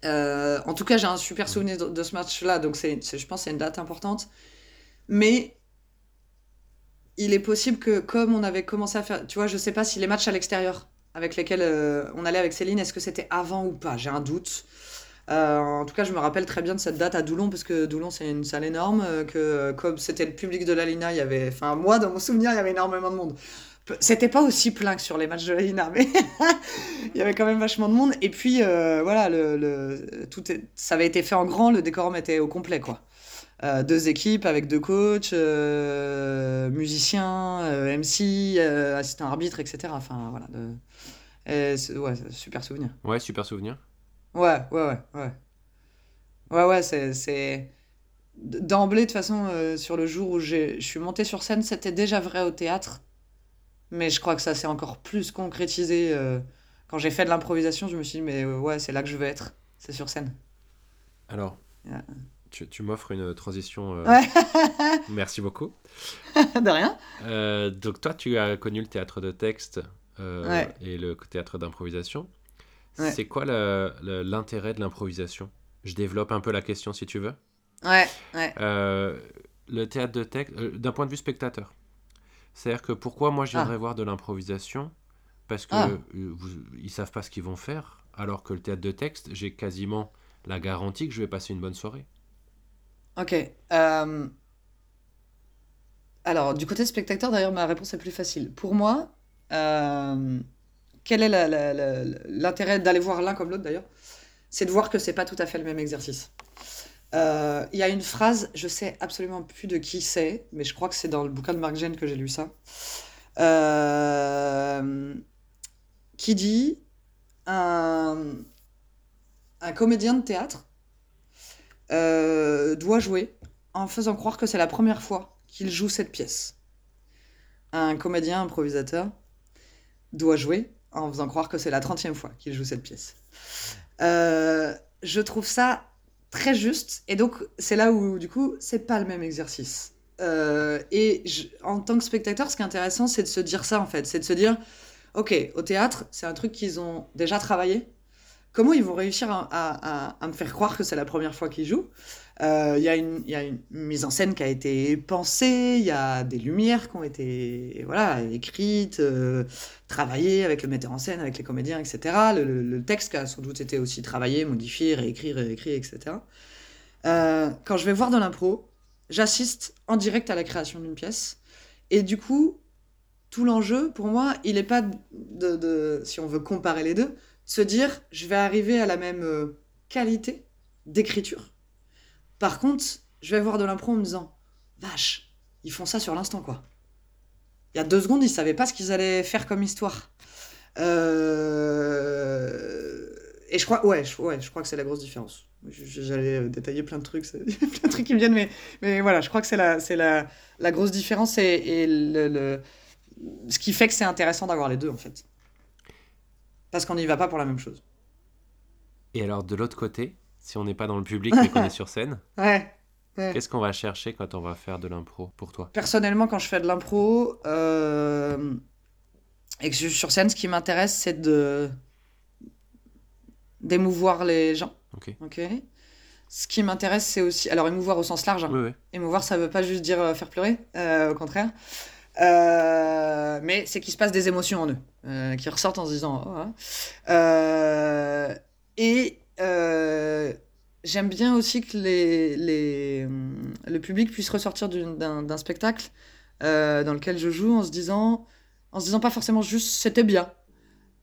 Euh, en tout cas, j'ai un super souvenir de, ce match-là, donc c'est, je pense c'est une date importante. Mais il est possible que, comme on avait commencé à faire, tu vois, je sais pas si les matchs à l'extérieur avec lesquels on allait avec Céline, est-ce que c'était avant ou pas? J'ai un doute. En tout cas, je me rappelle très bien de cette date à Doulon, parce que Doulon, c'est une salle énorme, que comme c'était le public de la Lina, il y avait... Enfin, moi, dans mon souvenir, il y avait énormément de monde. C'était pas aussi plein que sur les matchs de la Lina, mais il y avait quand même vachement de monde. Et puis, euh, voilà, le, le- tout est- ça avait été fait en grand, le décorum était au complet, quoi. Euh, deux équipes avec deux coachs, euh, musiciens, MC, assistant arbitre, etc. Enfin, voilà. de- ouais, super souvenir. Ouais, super souvenir. Ouais, ouais, ouais, ouais. Ouais, ouais, c'est, c'est... d'emblée, de toute façon, euh, sur le jour où je suis montée sur scène, c'était déjà vrai au théâtre. Mais je crois que ça s'est encore plus concrétisé. euh, quand j'ai fait de l'improvisation, je me suis dit, mais euh, ouais, c'est là que je veux être. C'est sur scène. Alors, Ouais. tu, tu m'offres une transition. euh, Ouais, Merci beaucoup. de rien. Euh, donc toi, tu as connu le théâtre de texte euh, Ouais. et le théâtre d'improvisation. C'est quoi l'intérêt de l'improvisation? Je développe un peu la question si tu veux. Ouais, ouais. Le théâtre de texte, d'un point de vue spectateur. C'est-à-dire que pourquoi moi je viendrais voir de l'improvisation? Parce que Ah. euh, vous- ils savent pas ce qu'ils vont faire, alors que le théâtre de texte, j'ai quasiment la garantie que je vais passer une bonne soirée. Ok. euh, Alors, du côté spectateur, d'ailleurs, ma réponse est plus facile. Pour moi, euh, quel est l'intérêt d'aller voir l'un comme l'autre, d'ailleurs? C'est de voir que c'est pas tout à fait le même exercice. Euh, Il y a une phrase, je sais absolument plus de qui c'est, mais je crois que c'est dans le bouquin de Marc Gène que j'ai lu ça, euh, qui dit un, un comédien de théâtre euh, doit jouer en faisant croire que c'est la première fois qu'il joue cette pièce. Un comédien improvisateur doit jouer en faisant croire que c'est la 30e fois qu'il joue cette pièce. Je trouve ça très juste, et donc c'est là où, du coup, c'est pas le même exercice. Euh, et en tant que spectateur, ce qui est intéressant, c'est de se dire ça, en fait. C'est de se dire, ok, au théâtre, c'est un truc qu'ils ont déjà travaillé. Comment ils vont réussir à- à me faire croire que c'est la première fois qu'ils jouent? Euh, Il y, a une- mise en scène qui a été pensée, il y a des lumières qui ont été voilà, écrites, euh, travaillées avec le metteur en scène, avec les comédiens, etc. Le, texte qui a sans doute été aussi travaillé, modifié, réécrit, réécrit, etc. Euh, quand je vais voir de l'impro, j'assiste en direct à la création d'une pièce. Et du coup, tout l'enjeu, pour moi, il n'est pas de, de- si on veut comparer les deux, de se dire, je vais arriver à la même qualité d'écriture. Par contre, je vais voir de l'impro en me disant, vache, ils font ça sur l'instant, quoi. Il y a deux secondes, ils savaient pas ce qu'ils allaient faire comme histoire. Euh, Et je crois, ouais, je, ouais, je crois que c'est la grosse différence. J'allais euh, détailler plein de trucs, plein de trucs qui me viennent, mais, voilà, je crois que c'est la, la, grosse différence et, le- ce qui fait que c'est intéressant d'avoir les deux, en fait. Parce qu'on n'y va pas pour la même chose. Et alors de l'autre côté, si on n'est pas dans le public mais qu'on est sur scène, Ouais. ouais. qu'est-ce qu'on va chercher quand on va faire de l'impro pour toi? Personnellement, quand je fais de l'impro euh, et que je suis sur scène, ce qui m'intéresse, c'est de d'émouvoir les gens. Ok. Ok. Ce qui m'intéresse, c'est aussi, alors émouvoir au sens large. hein. Oui, oui. Émouvoir, ça veut pas juste dire euh, faire pleurer, euh, au contraire. Euh, mais c'est qu'il se passe des émotions en eux, euh, qui ressortent en se disant. Oh, hein. Euh, et j'aime bien aussi que les, les, le public puisse ressortir d'un spectacle euh, dans lequel je joue en se disant, en se disant pas forcément juste c'était bien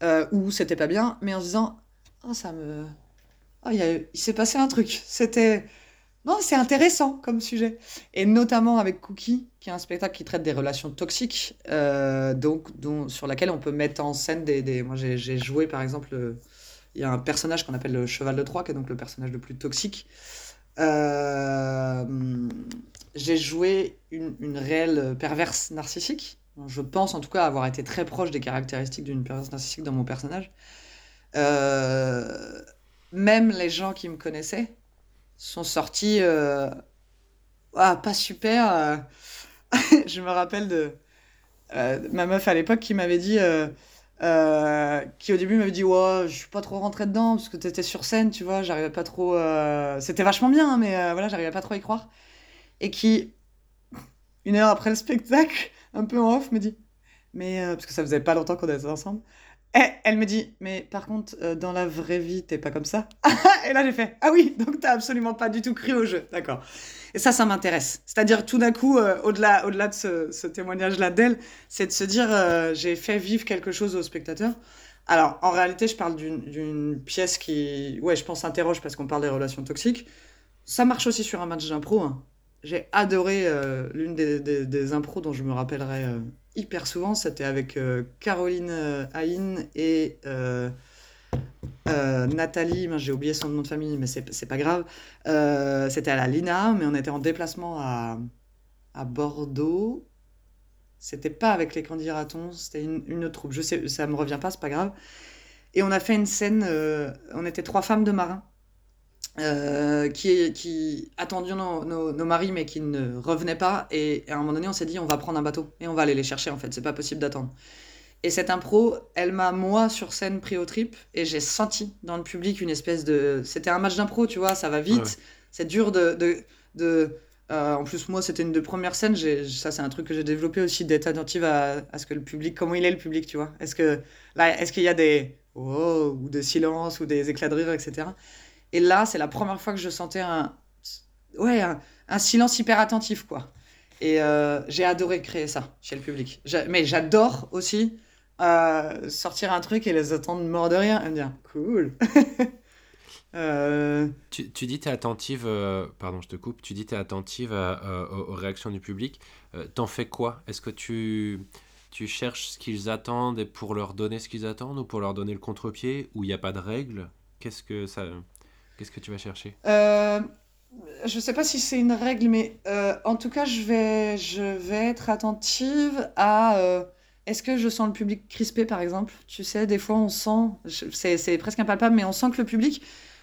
euh, ou c'était pas bien, mais en se disant oh ça me, oh, il s'est passé un truc, c'était non, c'est intéressant comme sujet. Et notamment avec Cookie, qui est un spectacle qui traite des relations toxiques, euh, donc dont, sur laquelle on peut mettre en scène des... des- Moi, j'ai joué, par exemple, euh, il y a un personnage qu'on appelle le cheval de Troie, qui est donc le personnage le plus toxique. Euh, j'ai joué une, une réelle perverse narcissique. Je pense en tout cas avoir été très proche des caractéristiques d'une perverse narcissique dans mon personnage. Euh, même les gens qui me connaissaient sont sortis euh, ah, pas super. je me rappelle de ma meuf à l'époque qui m'avait dit, euh, qui au début m'avait dit ouais, je suis pas trop rentrée dedans parce que t'étais sur scène, tu vois, j'arrivais pas trop. euh, C'était vachement bien, hein, mais euh, voilà, j'arrivais pas trop à y croire. Et qui, une heure après le spectacle, un peu en off, me dit, mais parce que ça faisait pas longtemps qu'on était ensemble. Et elle me dit, mais par contre, dans la vraie vie, t'es pas comme ça. Et là, j'ai fait, ah oui, donc t'as absolument pas du tout cru au jeu. D'accord. Et ça, ça m'intéresse. C'est-à-dire, tout d'un coup, euh, au-delà, au-delà de ce, témoignage-là d'elle, c'est de se dire, euh, j'ai fait vivre quelque chose au spectateur. Alors, en réalité, je parle d'une, pièce qui, ouais, je pense, interroge parce qu'on parle des relations toxiques. Ça marche aussi sur un match d'impro. hein. J'ai adoré euh, l'une des, impros dont je me rappellerai hyper souvent. C'était avec Caroline Haïn et euh, Nathalie, j'ai oublié son nom de famille, mais c'est pas grave. Euh, c'était à la Lina, mais on était en déplacement à, à Bordeaux. C'était pas avec les candidatons, c'était une, autre troupe. Je sais, ça me revient pas, c'est pas grave. Et on a fait une scène, euh, on était trois femmes de marins qui, qui attendions nos, nos, maris mais qui ne revenaient pas. Et à un moment donné, on s'est dit, on va prendre un bateau et on va aller les chercher en fait, c'est pas possible d'attendre. Et cette impro, elle m'a, moi, sur scène, pris au trip. Et j'ai senti dans le public une espèce de. C'était un match d'impro, tu vois, ça va vite. C'est dur de. de, de euh, en plus, moi, c'était une de premières scènes. Ça, c'est un truc que j'ai développé aussi, d'être attentive à, à, ce que le public. Comment il est, le public, tu vois. Est-ce que là, est-ce qu'il y a des. Oh, ou des silences, ou des éclats de rire, etc. Et là, c'est la première fois que je sentais un. Ouais, un, silence hyper attentif, quoi. Et euh, j'ai adoré créer ça chez le public. Mais j'adore aussi sortir un truc et les attendre mort de rien et me dire cool. Euh, tu, tu, dis tu es attentive, euh, pardon je te coupe, tu dis tu es attentive aux, réactions du public. Euh, t'en fais quoi? Est-ce que tu, tu cherches ce qu'ils attendent et pour leur donner ce qu'ils attendent ou pour leur donner le contre-pied ou il n'y a pas de règle Qu'est-ce que ça Qu'est-ce que tu vas chercher? Je sais pas si c'est une règle, mais en tout cas je vais, je vais être attentive à est-ce que je sens le public crispé, par exemple? Tu sais, des fois, on sent, c'est presque impalpable, mais on sent que le public,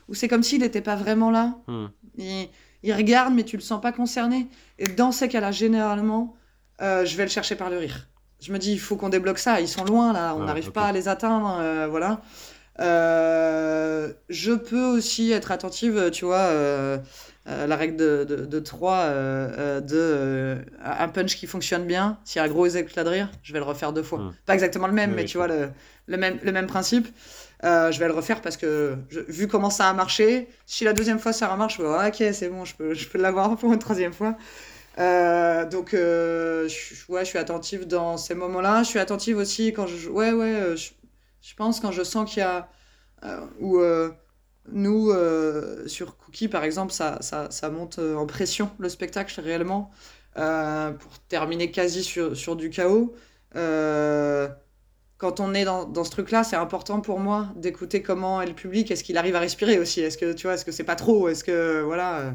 ou c'est comme s'il n'était pas vraiment là. Hmm. Il, regarde, mais tu le sens pas concerné. Et dans ces cas-là, généralement, euh, je vais le chercher par le rire. Je me dis, il faut qu'on débloque ça. Ils sont loin, là. On ah, n'arrive pas à les atteindre. Euh, voilà. Euh, je peux aussi être attentive, tu vois euh, la règle de, de, de 3, euh, euh, de un punch qui fonctionne bien, s'il y a un gros éclat de rire, je vais le refaire deux fois. Hmm. Pas exactement le même, mais tu vois, le, le, même, le même principe. je vais le refaire parce que, vu comment ça a marché, si la deuxième fois ça remarche, je vais, ok, c'est bon, je peux, je peux l'avoir pour une troisième fois. donc, je, ouais, je suis attentive dans ces moments-là. Je suis attentive aussi quand je. Ouais, ouais, je, je pense quand je sens qu'il y a. ou nous, euh, sur Cookie, par exemple, ça, ça, ça, monte euh, en pression le spectacle réellement, euh, pour terminer quasi sur, sur du chaos. quand on est dans, dans ce truc-là, c'est important pour moi d'écouter comment est le public, est-ce qu'il arrive à respirer aussi, est-ce que tu vois, est-ce que c'est pas trop, est-ce que voilà.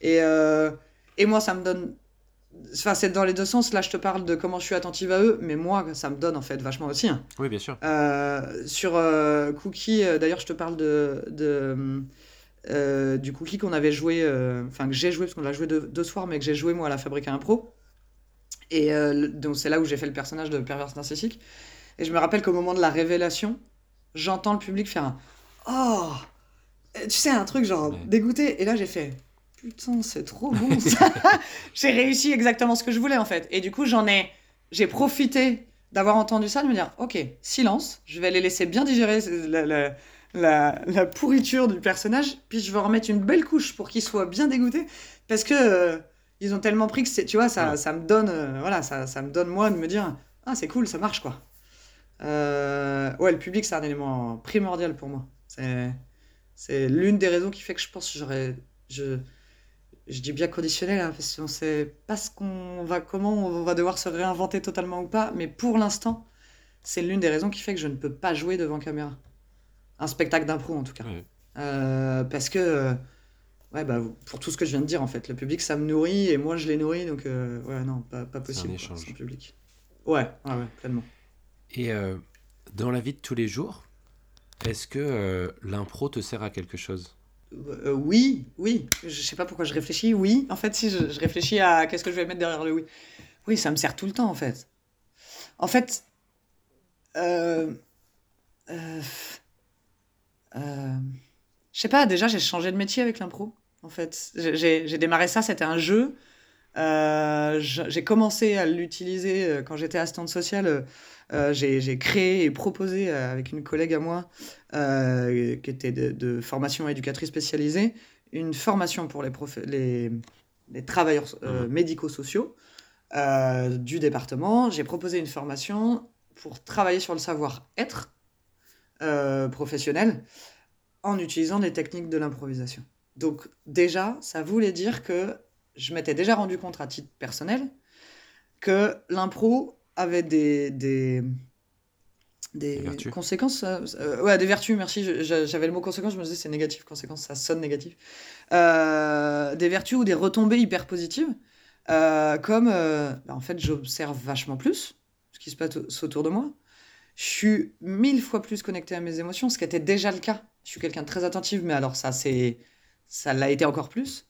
Et, et moi, ça me donne Enfin, c'est dans les deux sens. Là, je te parle de comment je suis attentive à eux, mais moi, ça me donne en fait vachement aussi. Hein. Oui, bien sûr. Euh, sur euh, Cookie, euh, d'ailleurs, je te parle de, de du Cookie qu'on avait joué, enfin que j'ai joué parce qu'on l'a joué deux, deux, soirs, mais que j'ai joué moi à la Fabrique à Impro. Et donc c'est là où j'ai fait le personnage de perverse narcissique. Et je me rappelle qu'au moment de la révélation, j'entends le public faire un oh, tu sais un truc genre dégoûté. Et là j'ai fait putain, c'est trop bon ça. j'ai réussi exactement ce que je voulais en fait. Et du coup, j'en ai, j'ai profité d'avoir entendu ça, de me dire, ok, silence, je vais les laisser bien digérer la, la, la, pourriture du personnage, puis je vais remettre une belle couche pour qu'il soit bien dégoûté, parce que euh, ils ont tellement pris que c'est, tu vois, ça, ça me donne, euh, voilà, ça, ça, me donne moi de me dire, ah c'est cool, ça marche quoi. Euh, ouais, le public c'est un élément primordial pour moi. C'est, c'est l'une des raisons qui fait que je pense que j'aurais, je, je dis bien conditionnel, hein, parce qu'on ne sait pas ce qu'on va, comment on va devoir se réinventer totalement ou pas, mais pour l'instant, c'est l'une des raisons qui fait que je ne peux pas jouer devant caméra. Un spectacle d'impro, en tout cas. Euh, parce que, euh, ouais, bah, pour tout ce que je viens de dire, en fait, le public, ça me nourrit, et moi, je les nourris, donc, euh, ouais, non, pas, pas possible. Un échange. public. Ouais, ouais, ouais, pleinement. Et dans la vie de tous les jours, est-ce que l'impro te sert à quelque chose? Euh, oui, oui. Je sais pas pourquoi je réfléchis. Oui, en fait, si je, réfléchis à qu'est-ce que je vais mettre derrière le oui. Oui, ça me sert tout le temps, en fait. En fait, euh, euh, euh je sais pas, déjà, j'ai changé de métier avec l'impro. En fait, j'ai démarré ça, c'était un jeu. j'ai commencé à l'utiliser quand j'étais assistante sociale euh, j'ai créé et proposé euh, avec une collègue à moi, euh, qui était de, formation éducatrice spécialisée, une formation pour les, les, les travailleurs mmh. médico-sociaux du département. J'ai proposé une formation pour travailler sur le savoir-être professionnel en utilisant les techniques de l'improvisation. Donc déjà, ça voulait dire que je m'étais déjà rendu compte à titre personnel que l'impro avait des, des, Des, conséquences euh, euh, Ouais, des vertus, merci. J'avais le mot conséquence, je me disais c'est négatif. Conséquence, ça sonne négatif. Euh, des vertus ou des retombées hyper positives. euh, comme, bah, en fait, j'observe vachement plus ce qui se passe autour de moi. Je suis mille fois plus connecté à mes émotions, ce qui était déjà le cas. Je suis quelqu'un de très attentif, mais alors ça, c'est, ça l'a été encore plus.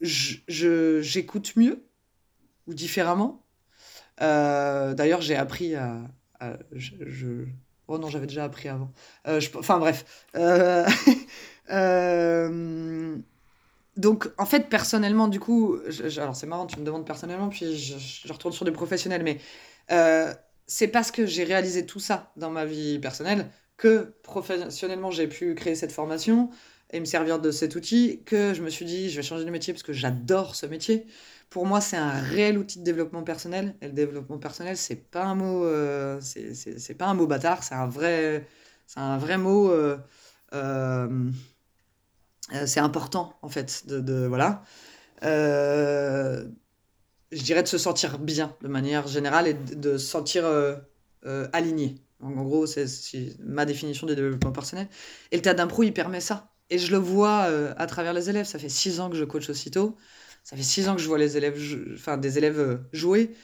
J'écoute mieux différemment. Euh, D'ailleurs, j'ai appris à, je, Oh non, j'avais déjà appris avant. Euh, Enfin bref. Euh, Donc, en fait, personnellement, du coup, alors c'est marrant, tu me demandes personnellement, puis je, retourne sur du professionnel, mais c'est parce que j'ai réalisé tout ça dans ma vie personnelle que professionnellement j'ai pu créer cette formation et me servir de cet outil que je me suis dit je vais changer de métier parce que j'adore ce métier. Pour moi, c'est un réel outil de développement personnel. Et le développement personnel, c'est pas un mot, euh, c'est pas un mot bâtard, c'est un vrai, c'est un vrai mot. euh, euh, euh, c'est important en fait de, de- voilà. Je dirais de se sentir bien de manière générale et de, se sentir aligné. En, gros, c'est ma définition du développement personnel. Et le tas d'impro, il permet ça. Et je le vois à travers les élèves. Ça fait six ans que je coach aussitôt. Ça fait six ans que je vois les élèves, enfin des élèves euh, jouer.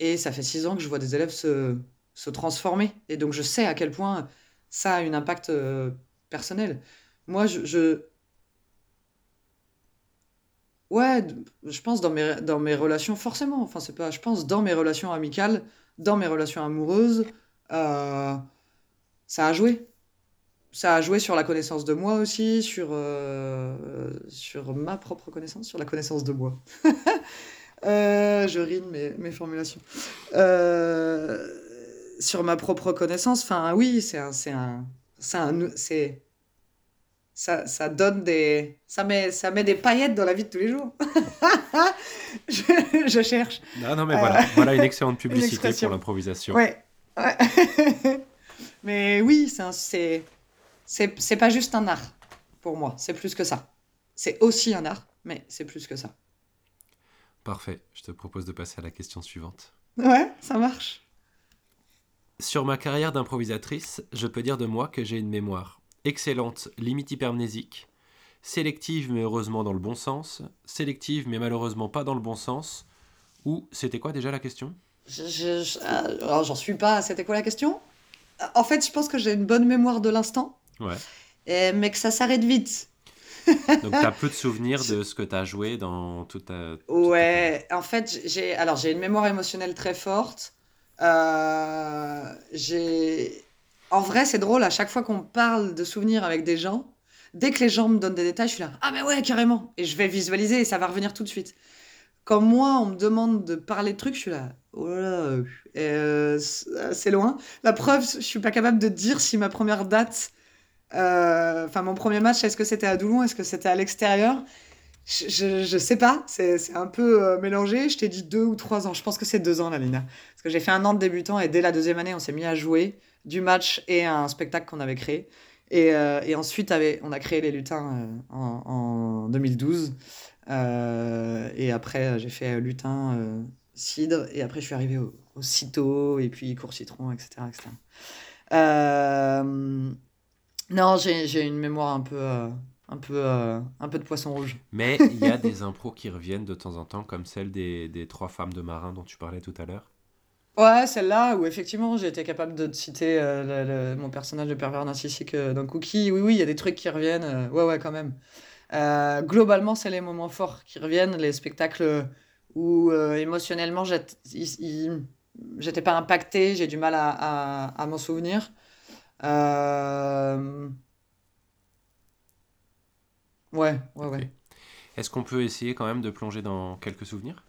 Et ça fait six ans que je vois des élèves se, se transformer. Et donc je sais à quel point ça a un impact euh, personnel. Moi, je, Ouais, je pense dans mes, dans mes relations, forcément. Enfin, c'est pas, je pense dans mes relations amicales, dans mes relations amoureuses, euh, ça a joué. Ça a joué sur la connaissance de moi aussi, sur, euh, sur ma propre connaissance, sur la connaissance de moi. Euh, je rime mes, mes formulations. Euh, sur ma propre connaissance, enfin, oui, c'est un, c'est un, c'est un, ça, ça donne des, ça met, ça met des paillettes dans la vie de tous les jours. je, je cherche. Non, non, mais voilà, voilà une excellente publicité expression. pour l'improvisation. Ouais. ouais. Mais oui, c'est c'est pas juste un art pour moi, c'est plus que ça. C'est aussi un art, mais c'est plus que ça. Parfait, je te propose de passer à la question suivante. Ouais, ça marche. Sur ma carrière d'improvisatrice, je peux dire de moi que j'ai une mémoire excellente, limite hypermnésique, sélective mais heureusement dans le bon sens, sélective mais malheureusement pas dans le bon sens, ou c'était quoi déjà la question? Je, je- je- euh, alors, j'en suis pas. C'était quoi la question? En fait, je pense que j'ai une bonne mémoire de l'instant, Ouais. et- mais que ça s'arrête vite. Donc t'as peu de souvenirs de ce que t'as joué dans toute ta... toute ta Ouais, en fait, j'ai alors j'ai une mémoire émotionnelle très forte. Euh, j'ai en vrai, c'est drôle à chaque fois qu'on parle de souvenirs avec des gens, dès que les gens me donnent des détails, je suis là ah mais ouais, carrément et je vais visualiser et ça va revenir tout de suite. Quand moi, on me demande de parler de trucs, je suis là oh là là, euh, euh, c'est loin. La preuve, je suis pas capable de dire si ma première date euh, enfin mon premier match, est-ce que c'était à Doulon, est-ce que c'était à l'extérieur? Je, je, sais pas, c'est un peu euh, mélangé. Je t'ai dit deux ou trois ans. Je pense que c'est deux ans, la Lina. Parce que j'ai fait un an de débutant et dès la deuxième année, on s'est mis à jouer du match et un spectacle qu'on avait créé. Et, euh, et ensuite, avait, on a créé les lutins euh, en, en 2012. Euh, et après, j'ai fait lutin, euh, cidre. Et après, je suis arrivé au, au cito et puis court citron, etc. etc. Non, j'ai une mémoire un peu. euh, un peu, euh, un peu de poisson rouge. Mais il y a des impros qui reviennent de temps en temps, comme celle des, des trois femmes de marins dont tu parlais tout à l'heure. Ouais, celle-là où effectivement j'ai été capable de te citer euh, le- le- mon personnage de pervers narcissique euh, dans Cookie. Oui, oui, il y a des trucs qui reviennent. euh, ouais, ouais, quand même. Globalement, c'est les moments forts qui reviennent, les spectacles où émotionnellement j'étais pas impacté, j'ai du mal à, à- à m'en souvenir. Euh, Ouais, ouais, ouais. Est-ce qu'on peut essayer quand même de plonger dans quelques souvenirs?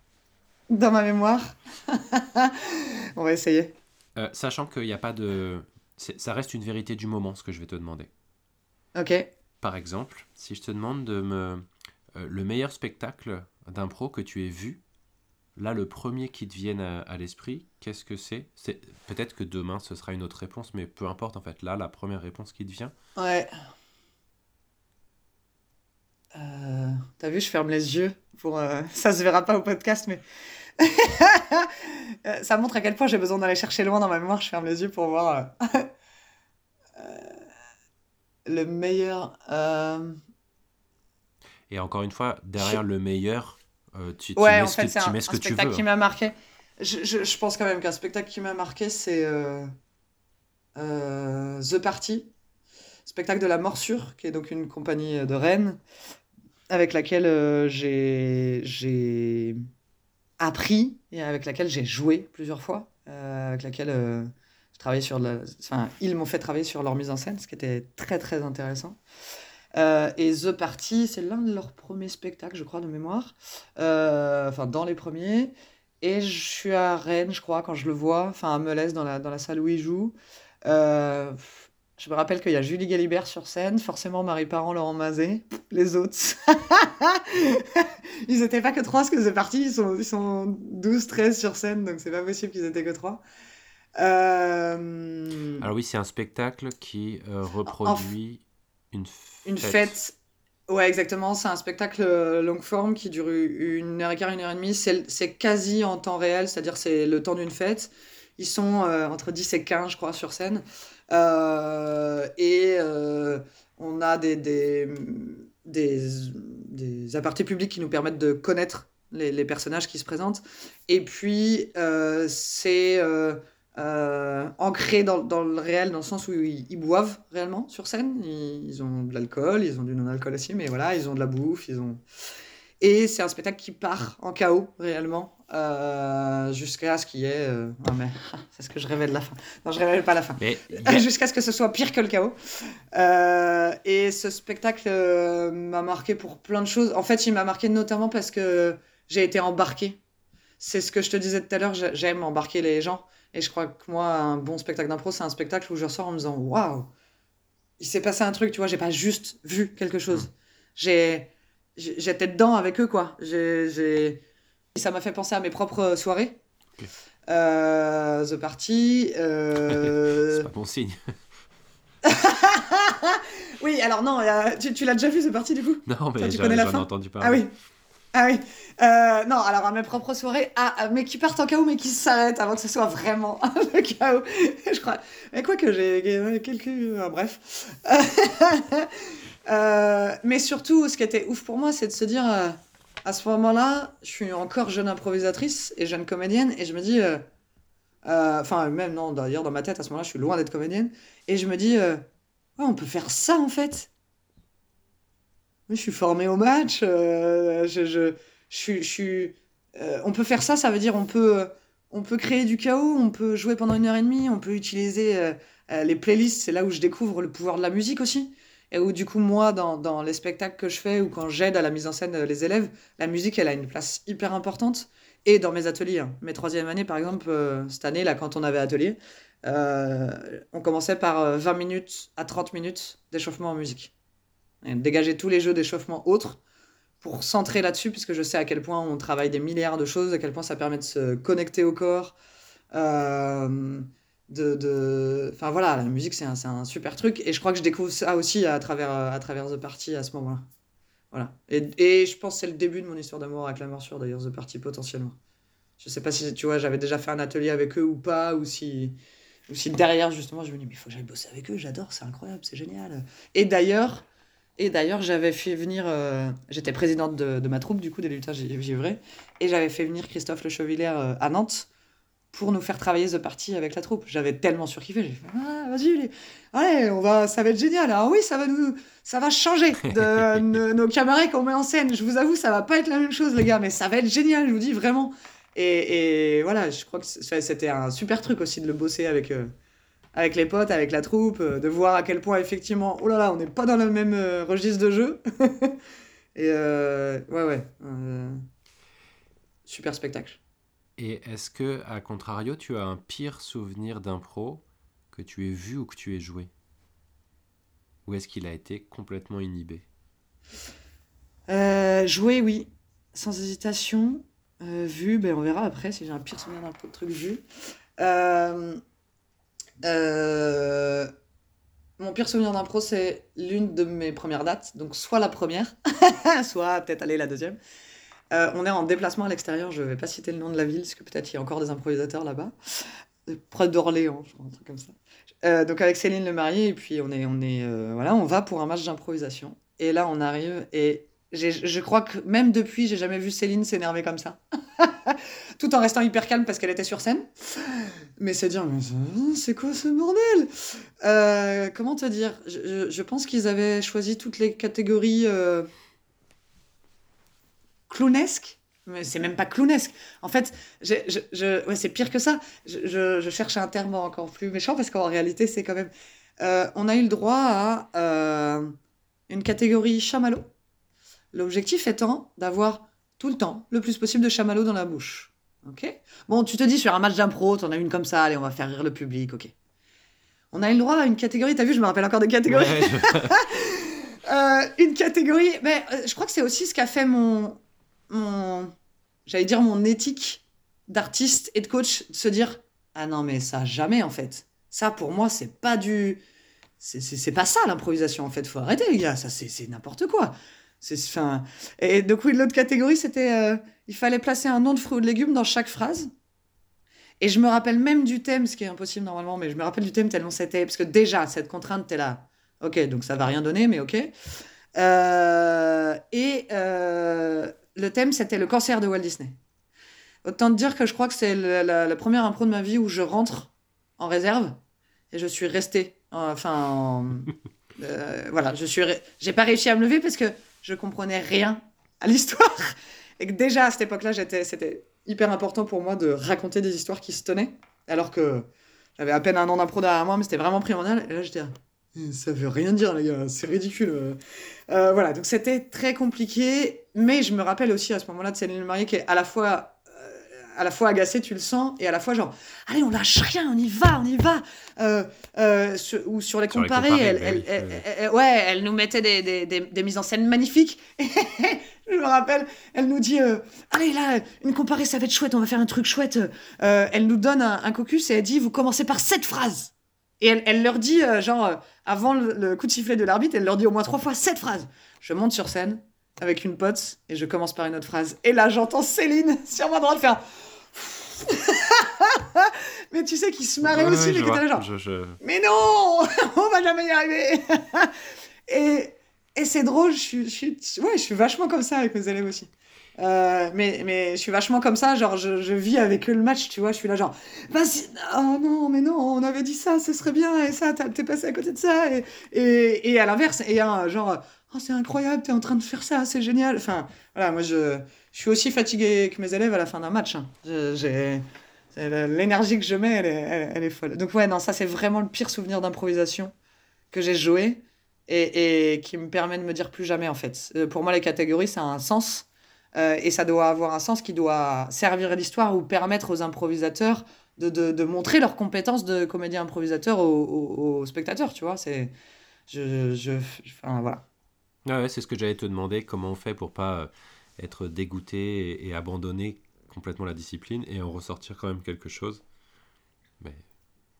Dans ma mémoire. On va essayer. Euh, Sachant qu'il n'y a pas de... Ça reste une vérité du moment, ce que je vais te demander. Ok. Par exemple, si je te demande de me... euh, le meilleur spectacle d'impro que tu aies vu, là, le premier qui te vienne à, à l'esprit, qu'est-ce que c'est? C'est Peut-être que demain, ce sera une autre réponse, mais peu importe, en fait. Là, la première réponse qui te vient, Ouais. Euh, T'as vu, je ferme les yeux pour. euh, Ça se verra pas au podcast, mais ça montre à quel point j'ai besoin d'aller chercher loin dans ma mémoire. Je ferme les yeux pour voir euh, euh, le meilleur. Et encore une fois, derrière le meilleur, tu, tu Ouais, mets en ce fait, que, c'est tu un, mets ce un que tu spectacle qui m'a marqué. Je, je- je pense quand même qu'un spectacle qui m'a marqué, c'est euh, euh, The Party, spectacle de la Morsure, qui est donc une compagnie de Rennes, avec laquelle euh, j'ai j'ai appris et avec laquelle j'ai joué plusieurs fois, euh, avec laquelle euh, je travaillais sur la... Enfin, ils m'ont fait travailler sur leur mise en scène, ce qui était très très intéressant. Euh, et The Party, c'est l'un de leurs premiers spectacles, je crois, de mémoire. Euh, enfin, dans les premiers. Et je suis à Rennes, je crois, quand je le vois, enfin à Melez, dans la, dans la salle où il joue. Euh, je me rappelle qu'il y a Julie Galibert sur scène, forcément Marie Parent, Laurent Mazet, les autres. ils étaient pas que trois, parce que The Party, ils sont, ils sont 12, 13 sur scène, donc c'est pas possible qu'ils étaient que trois. Euh, Alors oui, c'est un spectacle qui euh, reproduit une fête. Une fête. Ouais, exactement. C'est un spectacle euh, longue forme qui dure une heure et quart, une heure et demie. C'est c'est quasi en temps réel, c'est-à-dire c'est le temps d'une fête. Ils sont euh, entre 10 et 15, je crois, sur scène. Euh, et euh, on a des, des, des, des apartés publics qui nous permettent de connaître les, les personnages qui se présentent. Et puis, c'est euh, euh, ancré dans, dans le réel, dans le sens où ils, ils boivent réellement sur scène. Ils, ils ont de l'alcool, ils ont du non-alcool aussi, mais voilà, ils ont de la bouffe, ils ont... Et c'est un spectacle qui part en chaos, réellement, euh, jusqu'à ce qu'il y ait... euh, Ah, mais c'est ce que je révèle la fin. Non, je révèle pas la fin. Mais Jusqu'à ce que ce soit pire que le chaos. Euh, et ce spectacle euh, m'a marqué pour plein de choses. En fait, il m'a marqué notamment parce que j'ai été embarqué. C'est ce que je te disais tout à l'heure, j'ai- j'aime embarquer les gens. Et je crois que moi, un bon spectacle d'impro, c'est un spectacle où je ressors en me disant Waouh, il s'est passé un truc, tu vois, j'ai pas juste vu quelque chose. J'ai. j'ai- J'étais dedans avec eux, quoi. J'ai. Ça m'a fait penser à mes propres soirées. Euh, The Party. euh, c'est pas bon signe. Oui, alors non, tu, tu l'as déjà vu, The Party, du coup? Non, mais j'en ai fin? entendu parler. Ah oui. Ah oui. Euh, non, alors à mes propres soirées, ah, ah, mais qui partent en chaos, mais qui s'arrêtent avant que ce soit vraiment le chaos. Je crois. Mais quoi que j'ai quelques. ah, bref. Euh, mais surtout, ce qui était ouf pour moi, c'est de se dire, euh, à ce moment-là, je suis encore jeune improvisatrice et jeune comédienne, et je me dis. euh, euh, Enfin, même non, d'ailleurs, dans ma tête, à ce moment-là, je suis loin d'être comédienne, et je me dis, euh, ouais, on peut faire ça en fait. Je suis formé au match. euh, je, je, je suis, je suis, euh, on peut faire ça, ça veut dire on peut, on peut créer du chaos, on peut jouer pendant une heure et demie, on peut utiliser euh, les playlists. C'est là où je découvre le pouvoir de la musique aussi. Et où du coup, moi, dans, dans les spectacles que je fais ou quand j'aide à la mise en scène les élèves, la musique, elle a une place hyper importante. Et dans mes ateliers, hein. mes troisième années, par exemple, cette année, là, quand on avait atelier, on commençait par euh, 20 minutes à 30 minutes d'échauffement en musique dégager tous les jeux d'échauffement autres pour centrer là-dessus, puisque je sais à quel point on travaille des milliards de choses, à quel point ça permet de se connecter au corps. euh, de, de... Enfin voilà, la musique c'est un, un super truc, et je crois que je découvre ça aussi à travers, euh, à travers The Party à ce moment-là. Voilà. Et, et je pense que c'est le début de mon histoire d'amour avec la morsure, d'ailleurs, The Party potentiellement. Je sais pas si, tu vois, j'avais déjà fait un atelier avec eux ou pas, ou si, ou si derrière, justement, je me dis, mais il faut que j'aille bosser avec eux, j'adore, c'est incroyable, c'est génial. Et d'ailleurs, et d'ailleurs, j'avais fait venir. euh, J'étais présidente de, de ma troupe, du coup, des lutteurs gi- givrés. Et j'avais fait venir Christophe Le euh, à Nantes pour nous faire travailler The Party avec la troupe. J'avais tellement surkiffé. J'ai fait Ah, vas-y, les- allez, on va... ça va être génial. Alors, oui, ça va nous. Ça va changer de nos, nos camarades qu'on met en scène. Je vous avoue, ça va pas être la même chose, les gars, mais ça va être génial, je vous dis vraiment. Et, et voilà, je crois que c'était un super truc aussi de le bosser avec. euh, avec les potes, avec la troupe, euh, de voir à quel point effectivement, oh là là, on n'est pas dans le même euh, registre de jeu. Et euh, ouais, ouais. euh, super spectacle. Et est-ce que, à contrario, tu as un pire souvenir d'impro que tu aies vu ou que tu aies joué? Ou est-ce qu'il a été complètement inhibé? Euh, jouer, oui, sans hésitation. Vu, ben, on verra après si j'ai un pire souvenir de truc vu. Euh, mon pire souvenir d'impro, c'est l'une de mes premières dates. Donc, soit la première, soit peut-être aller la deuxième. Euh, on est en déplacement à l'extérieur, je vais pas citer le nom de la ville, parce que peut-être il y a encore des improvisateurs là-bas. Près d'Orléans, je crois, un truc comme ça. Euh, donc avec Céline le marié, et puis on est, on est, voilà, on va pour un match d'improvisation. Et là, on arrive, et je crois que même depuis, j'ai jamais vu Céline s'énerver comme ça. Tout en restant hyper calme parce qu'elle était sur scène. Mais c'est dire, mais c'est- quoi ce bordel? Euh, Comment te dire? Je, pense qu'ils avaient choisi toutes les catégories euh, clownesques. Mais c'est même pas clownesque. En fait, c'est pire que ça. Je cherche un terme encore plus méchant parce qu'en réalité, c'est quand même. Euh, on a eu le droit à euh, une catégorie chamallow. L'objectif étant d'avoir tout le temps le plus possible de chamallow dans la bouche. Ok? Bon, tu te dis sur un match d'impro, t'en as une comme ça, allez, on va faire rire le public, ok. On a eu le droit à une catégorie, t'as vu, je me rappelle encore des catégories. Ouais, je- Euh, une catégorie, mais euh, je crois que c'est aussi ce qu'a fait mon, mon j'allais dire mon éthique d'artiste et de coach, de se dire ah non mais ça jamais en fait. Ça pour moi c'est pas du, c'est pas ça l'improvisation en fait. Faut arrêter les gars, ça c'est c'est n'importe quoi. C'est enfin et donc oui l'autre catégorie c'était euh, il fallait placer un nom de fruit ou de légumes dans chaque phrase. Et je me rappelle même du thème, ce qui est impossible normalement, mais je me rappelle du thème tellement c'était parce que déjà cette contrainte t'es là. Ok, donc ça va rien donner, mais ok. Euh, et euh, le thème, c'était le cancer de Walt Disney. Autant te dire que je crois que c'est la, la- la première impro de ma vie où je rentre en réserve et je suis resté. Enfin, en- euh, voilà, je suis. J'ai pas réussi à me lever parce que je comprenais rien à l'histoire et que déjà à cette époque-là, c'était hyper important pour moi de raconter des histoires qui se tenaient, alors que j'avais à peine un an d'impro derrière moi, mais c'était vraiment primordial. Et là, j'étais. là, ça veut rien dire, les gars, c'est ridicule. euh. Voilà, donc c'était très compliqué, mais je me rappelle aussi à ce moment-là de Céline Marié qui est à la fois, à la fois agacée, tu le sens, et à la fois genre, allez, on lâche rien, on y va, on y va. Euh, euh, sur- ou sur les comparés, elle, bah elle- elle- ouais, elle nous mettait des, des, des, des mises en scène magnifiques. je me rappelle, elle nous dit, euh, allez là, une comparée, ça va être chouette, on va faire un truc chouette. Elle nous donne un, un caucus et elle dit, vous commencez par cette phrase. Et elle, elle leur dit, genre, avant le, le coup de sifflet de l'arbitre, elle leur dit au moins trois fois cette phrase. Je monte sur scène avec une pote et je commence par une autre phrase. Et là, j'entends Céline sur ma droite faire. mais tu sais, qui se marrait Ouais, aussi, mais je qui était là, vois. genre. Je- je- Mais non On va jamais y arriver Et, et c'est drôle, je suis, je, suis, ouais, je suis vachement comme ça avec mes élèves aussi. Euh, mais, mais je suis vachement comme ça, genre je, je vis avec eux le match, tu vois, je suis là genre, vas-y, oh non, mais non, on avait dit ça, ce serait bien, et ça, t'es passé à côté de ça, et, et, et à l'inverse, et un genre, oh c'est incroyable, t'es en train de faire ça, c'est génial. Enfin, voilà, moi je, suis aussi fatigué que mes élèves à la fin d'un match. hein. L'énergie que je mets, elle est, elle, est folle. Donc ouais, non, ça c'est vraiment le pire souvenir d'improvisation que j'ai joué et, qui me permet de me dire plus jamais en fait. Euh, Pour moi, les catégories, ça a un sens euh, et ça doit avoir un sens qui doit servir à l'histoire ou permettre aux improvisateurs de, montrer leurs compétences de comédien improvisateur aux, spectateurs, tu vois. C'est, je, enfin voilà. Ah ouais, c'est ce que j'allais te demander, comment on fait pour pas euh, être dégoûté et, et abandonner complètement la discipline et en ressortir quand même quelque chose? Mais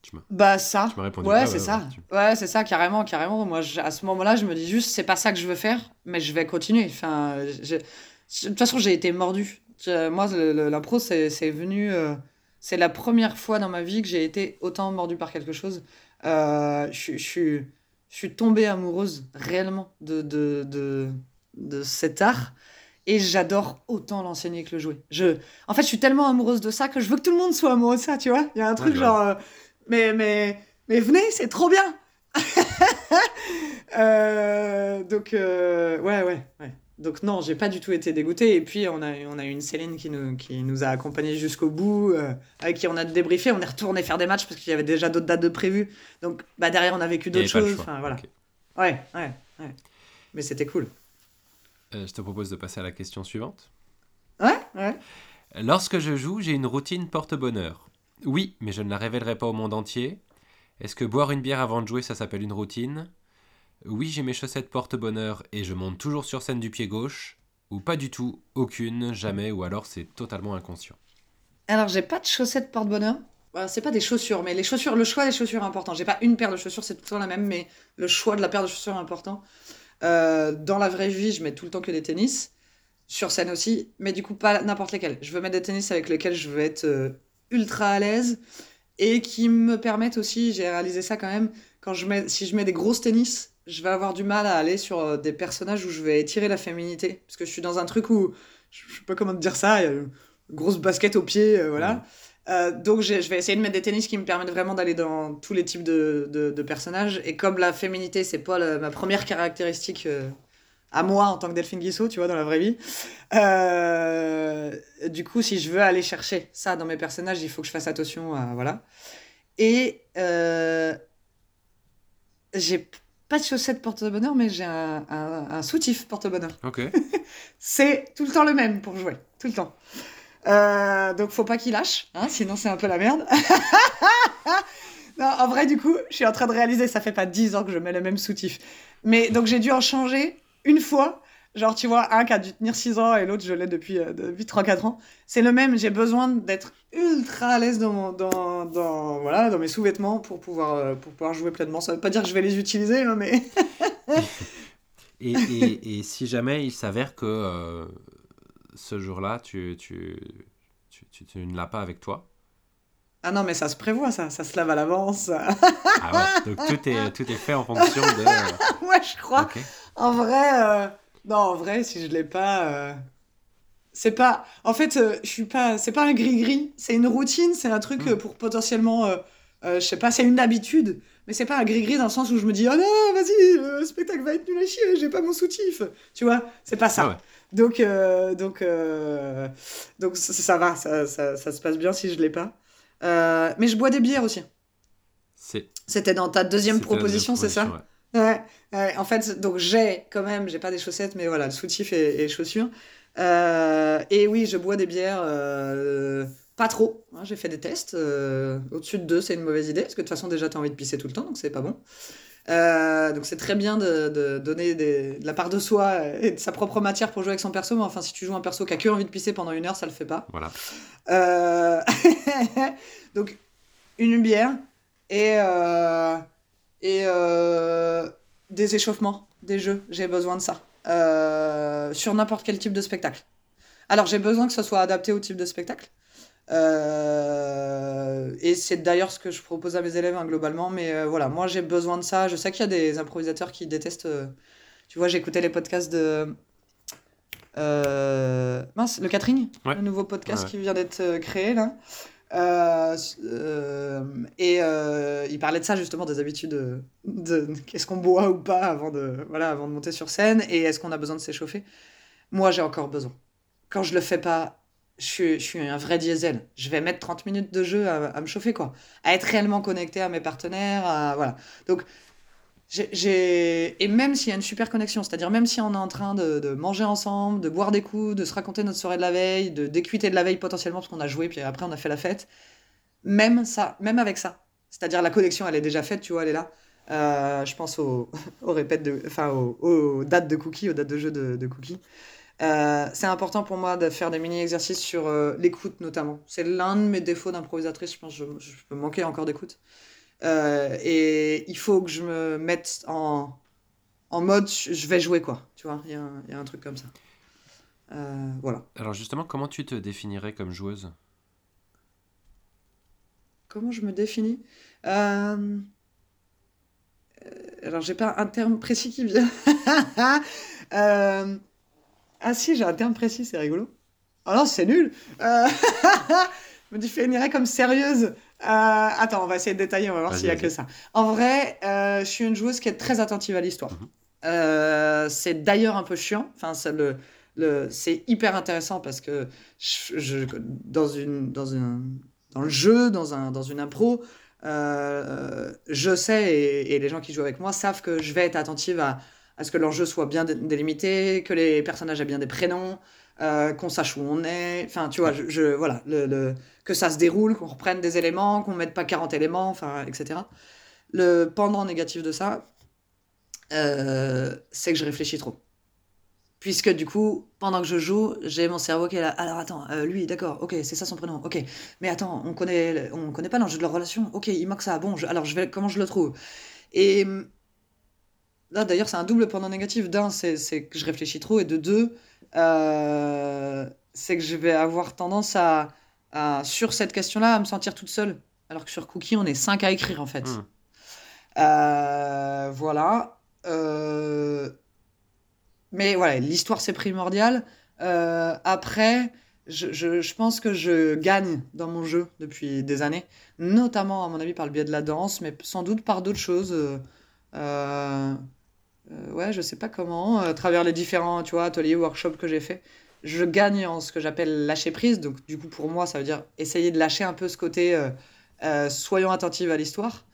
tu m'as Bah ça. tu m'as répondu. Ouais, Ah c'est ça. ouais, tu- Ouais, c'est ça, carrément, carrément. Moi, je- à ce moment-là, je me dis juste, c'est pas ça que je veux faire, mais je vais continuer. Enfin, je- de toute façon, j'ai été mordu. Moi, l'impro, c'est c'est venu. euh, c'est la première fois dans ma vie que j'ai été autant mordu par quelque chose. Euh, je, suis- je, suis- tombée amoureuse réellement de, de, de, de cet art. Et j'adore autant l'enseigner que le jouer. Je, en fait, je suis tellement amoureuse de ça que je veux que tout le monde soit amoureux de ça, tu vois. Il y a un truc genre, euh, mais, mais, mais venez, c'est trop bien. Euh, donc, euh, ouais, ouais, ouais. Donc non, j'ai pas du tout été dégoûtée. Et puis, on a, on a eu une Céline qui nous, qui nous a accompagnés jusqu'au bout, euh, avec qui on a débriefé. On est retourné faire des matchs parce qu'il y avait déjà d'autres dates de prévues. Donc, bah, derrière, on a vécu d'autres choses. Enfin, voilà. Ok. Ouais, ouais, ouais. Mais c'était cool. Euh, je te propose de passer à la question suivante. Ouais, ouais. Lorsque je joue, j'ai une routine porte-bonheur. Oui, mais je ne la révélerai pas au monde entier. Est-ce que boire une bière avant de jouer, ça s'appelle une routine? Oui, j'ai mes chaussettes porte-bonheur et je monte toujours sur scène du pied gauche. Ou pas du tout, aucune, jamais, ou alors c'est totalement inconscient. Alors, j'ai pas de chaussettes porte-bonheur. Voilà, c'est pas des chaussures, mais les chaussures, le choix des chaussures est important. J'ai pas une paire de chaussures, c'est tout le temps la même, mais le choix de la paire de chaussures est important. Euh, dans la vraie vie, je mets tout le temps que des tennis. sur scène aussi, mais du coup pas n'importe lesquels. Je veux mettre des tennis avec lesquels je veux être euh, ultra à l'aise et qui me permettent aussi, j'ai réalisé ça quand même, quand je mets, si je mets des grosses tennis, je vais avoir du mal à aller sur euh, des personnages où je vais étirer la féminité. Parce que je suis dans un truc où, je sais pas comment te dire ça, il y a une grosse basket au pied, euh, voilà. Euh, donc je vais essayer de mettre des tennis qui me permettent vraiment d'aller dans tous les types de, de, personnages. Et comme la féminité, c'est pas ma première caractéristique à moi en tant que Delphine Guissot, tu vois, dans la vraie vie. du coup, si je veux aller chercher ça dans mes personnages, il faut que je fasse attention à... Voilà. Et j'ai pas de chaussettes porte-bonheur, mais j'ai un, un, soutif porte-bonheur. Ok. c'est tout le temps le même pour jouer, tout le temps. Euh, donc faut pas qu'il lâche, hein, sinon c'est un peu la merde. non, en vrai, du coup, je suis en train de réaliser, ça fait pas 10 ans que je mets le même soutif. Mais donc j'ai dû en changer une fois Genre, tu vois, un qui a dû tenir 6 ans et l'autre, je l'ai depuis, euh, depuis 3-4 ans. C'est le même, j'ai besoin d'être ultra à l'aise dans, dans, dans, voilà, dans mes sous-vêtements pour pouvoir, euh, pour pouvoir jouer pleinement. Ça veut pas dire que je vais les utiliser, hein, mais. et, et, et, si jamais il s'avère que euh, ce jour-là, tu, tu, tu, tu, ne l'as pas avec toi? Ah non, mais ça se prévoit, ça, ça se lave à l'avance. ah ouais, donc tout est, tout est fait en fonction de. ouais, je crois. En vrai, non, en vrai, si je l'ai pas. Euh, c'est pas. En fait, euh, je suis pas. C'est pas un gris-gris. C'est une routine. C'est un truc hmm. euh, pour potentiellement. je sais pas, c'est une habitude. Mais c'est pas un gris-gris dans le sens où je me dis, oh non, vas-y, le spectacle va être nul à chier, j'ai pas mon soutif. Tu vois, c'est pas ça. Ah donc, donc, donc ça, va, ça, ça, ça, se passe bien si je l'ai pas. mais je bois des bières aussi. C'était dans ta deuxième proposition, c'est ça? Ouais, en fait, donc j'ai quand même, j'ai pas des chaussettes, mais voilà, le soutif et, chaussures. Euh, et oui, je bois des bières, euh, pas trop. Hein, j'ai fait des tests. Euh, au-dessus de deux, c'est une mauvaise idée, parce que de toute façon, déjà, tu as envie de pisser tout le temps, donc c'est pas bon. donc c'est très bien de, donner de la part de soi et de sa propre matière pour jouer avec son perso, mais enfin, si tu joues un perso qui a que envie de pisser pendant une heure, ça le fait pas. Voilà. donc, une bière et et des échauffements, des jeux. J'ai besoin de ça. Euh, sur n'importe quel type de spectacle. Alors j'ai besoin que ce soit adapté au type de spectacle. Euh, et c'est d'ailleurs ce que je propose à mes élèves hein, globalement. Mais voilà, moi j'ai besoin de ça. Je sais qu'il y a des improvisateurs qui détestent. tu vois, j'ai écouté les podcasts de. mince, le Catherine, le nouveau podcast qui vient d'être créé là. Euh, euh, et euh, il parlait de ça justement des habitudes de, qu'est-ce qu'on boit ou pas avant de voilà avant de monter sur scène et est-ce qu'on a besoin de s'échauffer? Moi j'ai encore besoin. Quand je le fais pas je suis, je suis un vrai diesel. Je vais mettre 30 minutes de jeu à, me chauffer quoi. À être réellement connecté à mes partenaires voilà. Donc et même s'il y a une super connexion, c'est-à-dire même si on est en train de, manger ensemble, de boire des coups, de se raconter notre soirée de la veille, de d'écuiter de la veille potentiellement parce qu'on a joué puis après on a fait la fête, même ça, même avec ça, c'est-à-dire la connexion elle est déjà faite, tu vois, elle est là. Euh, je pense aux, de, enfin aux, dates de cookies, aux dates de jeu de, cookies. Euh, c'est important pour moi de faire des mini-exercices sur euh, l'écoute notamment. C'est l'un de mes défauts d'improvisatrice, je pense je, je peux manquer encore d'écoute. Euh, et il faut que je me mette en, en mode je vais jouer quoi. Tu vois, il y, y, a un truc comme ça. Euh, voilà. Alors justement, comment tu te définirais comme joueuse? Comment je me définis? Euh... Alors j'ai pas un terme précis qui vient. euh... Ah si, j'ai un terme précis, c'est rigolo. Oh non, c'est nul. Je me définirais comme sérieuse. Euh, attends, on va essayer de détailler, on va voir s'il y a que ça. En vrai, euh, je suis une joueuse qui est très attentive à l'histoire. Mhm. Euh, c'est d'ailleurs un peu chiant. Enfin, c'est le, le, c'est hyper intéressant parce que je, dans une, dans un, dans le jeu, dans un, dans une impro, je sais et, et, les gens qui jouent avec moi savent que je vais être attentive à, à ce que l'enjeu soit bien délimité, que les personnages aient bien des prénoms, qu'on sache où on est. Enfin, tu vois, je, je voilà, le, le que ça se déroule, qu'on reprenne des éléments, qu'on mette pas 40 éléments, enfin, etc. Le pendant négatif de ça, euh, c'est que je réfléchis trop. Puisque du coup, pendant que je joue, j'ai mon cerveau qui est là. Alors attends, euh, lui, d'accord, ok, c'est ça son prénom, ok. Mais attends, on connaît, on connaît pas l'enjeu de leur relation, ok, il manque ça. Bon, alors je vais, comment je le trouve? Et là, d'ailleurs, c'est un double pendant négatif. D'un, c'est que je réfléchis trop, et de deux, euh, c'est que je vais avoir tendance à, à, sur cette question-là, à me sentir toute seule. Alors que sur Cookie, on est cinq à écrire, en fait. Hmm. Euh, voilà. Euh, mais voilà, l'histoire, c'est primordial. Après, je, je, je pense que je gagne dans mon jeu depuis des années, notamment, à mon avis, par le biais de la danse, mais sans doute par d'autres choses. Euh, euh, euh, ouais, je sais pas comment, à travers les différents, tu vois, ateliers, workshops que j'ai fait. Je gagne en ce que j'appelle lâcher prise. Donc, du coup, pour moi, ça veut dire essayer de lâcher un peu ce côté euh, euh, soyons attentifs à l'histoire.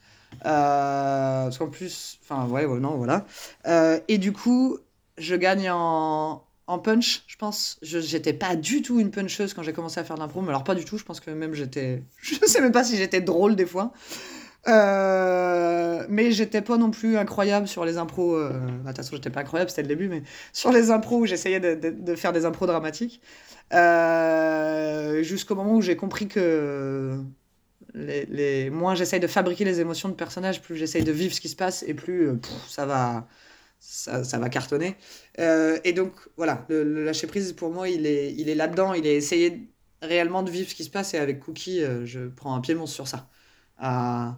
Euh, parce qu'en plus, enfin, ouais, non, voilà. Euh, et du coup, je gagne en, en punch, je pense. Je j'étais pas du tout une puncheuse quand j'ai commencé à faire de l'impro, mais alors pas du tout. Je pense que même j'étais, je sais même pas si j'étais drôle des fois. Euh, mais j'étais pas non plus incroyable sur les impros. Euh... bah, De toute façon, j'étais pas incroyable, c'était le début, mais sur les impros où j'essayais de, de- de faire des impros dramatiques. Euh, Jusqu'au moment où j'ai compris que les, les... moins j'essaye de fabriquer les émotions de personnages, plus j'essaye de vivre ce qui se passe et plus euh, pff, ça va. Ça, ça va cartonner. Et donc, voilà, le, le lâcher prise, pour moi, il est, il est là-dedans. Il est essayer réellement de vivre ce qui se passe. Et avec Cookie, je prends un pied monstre sur ça. À,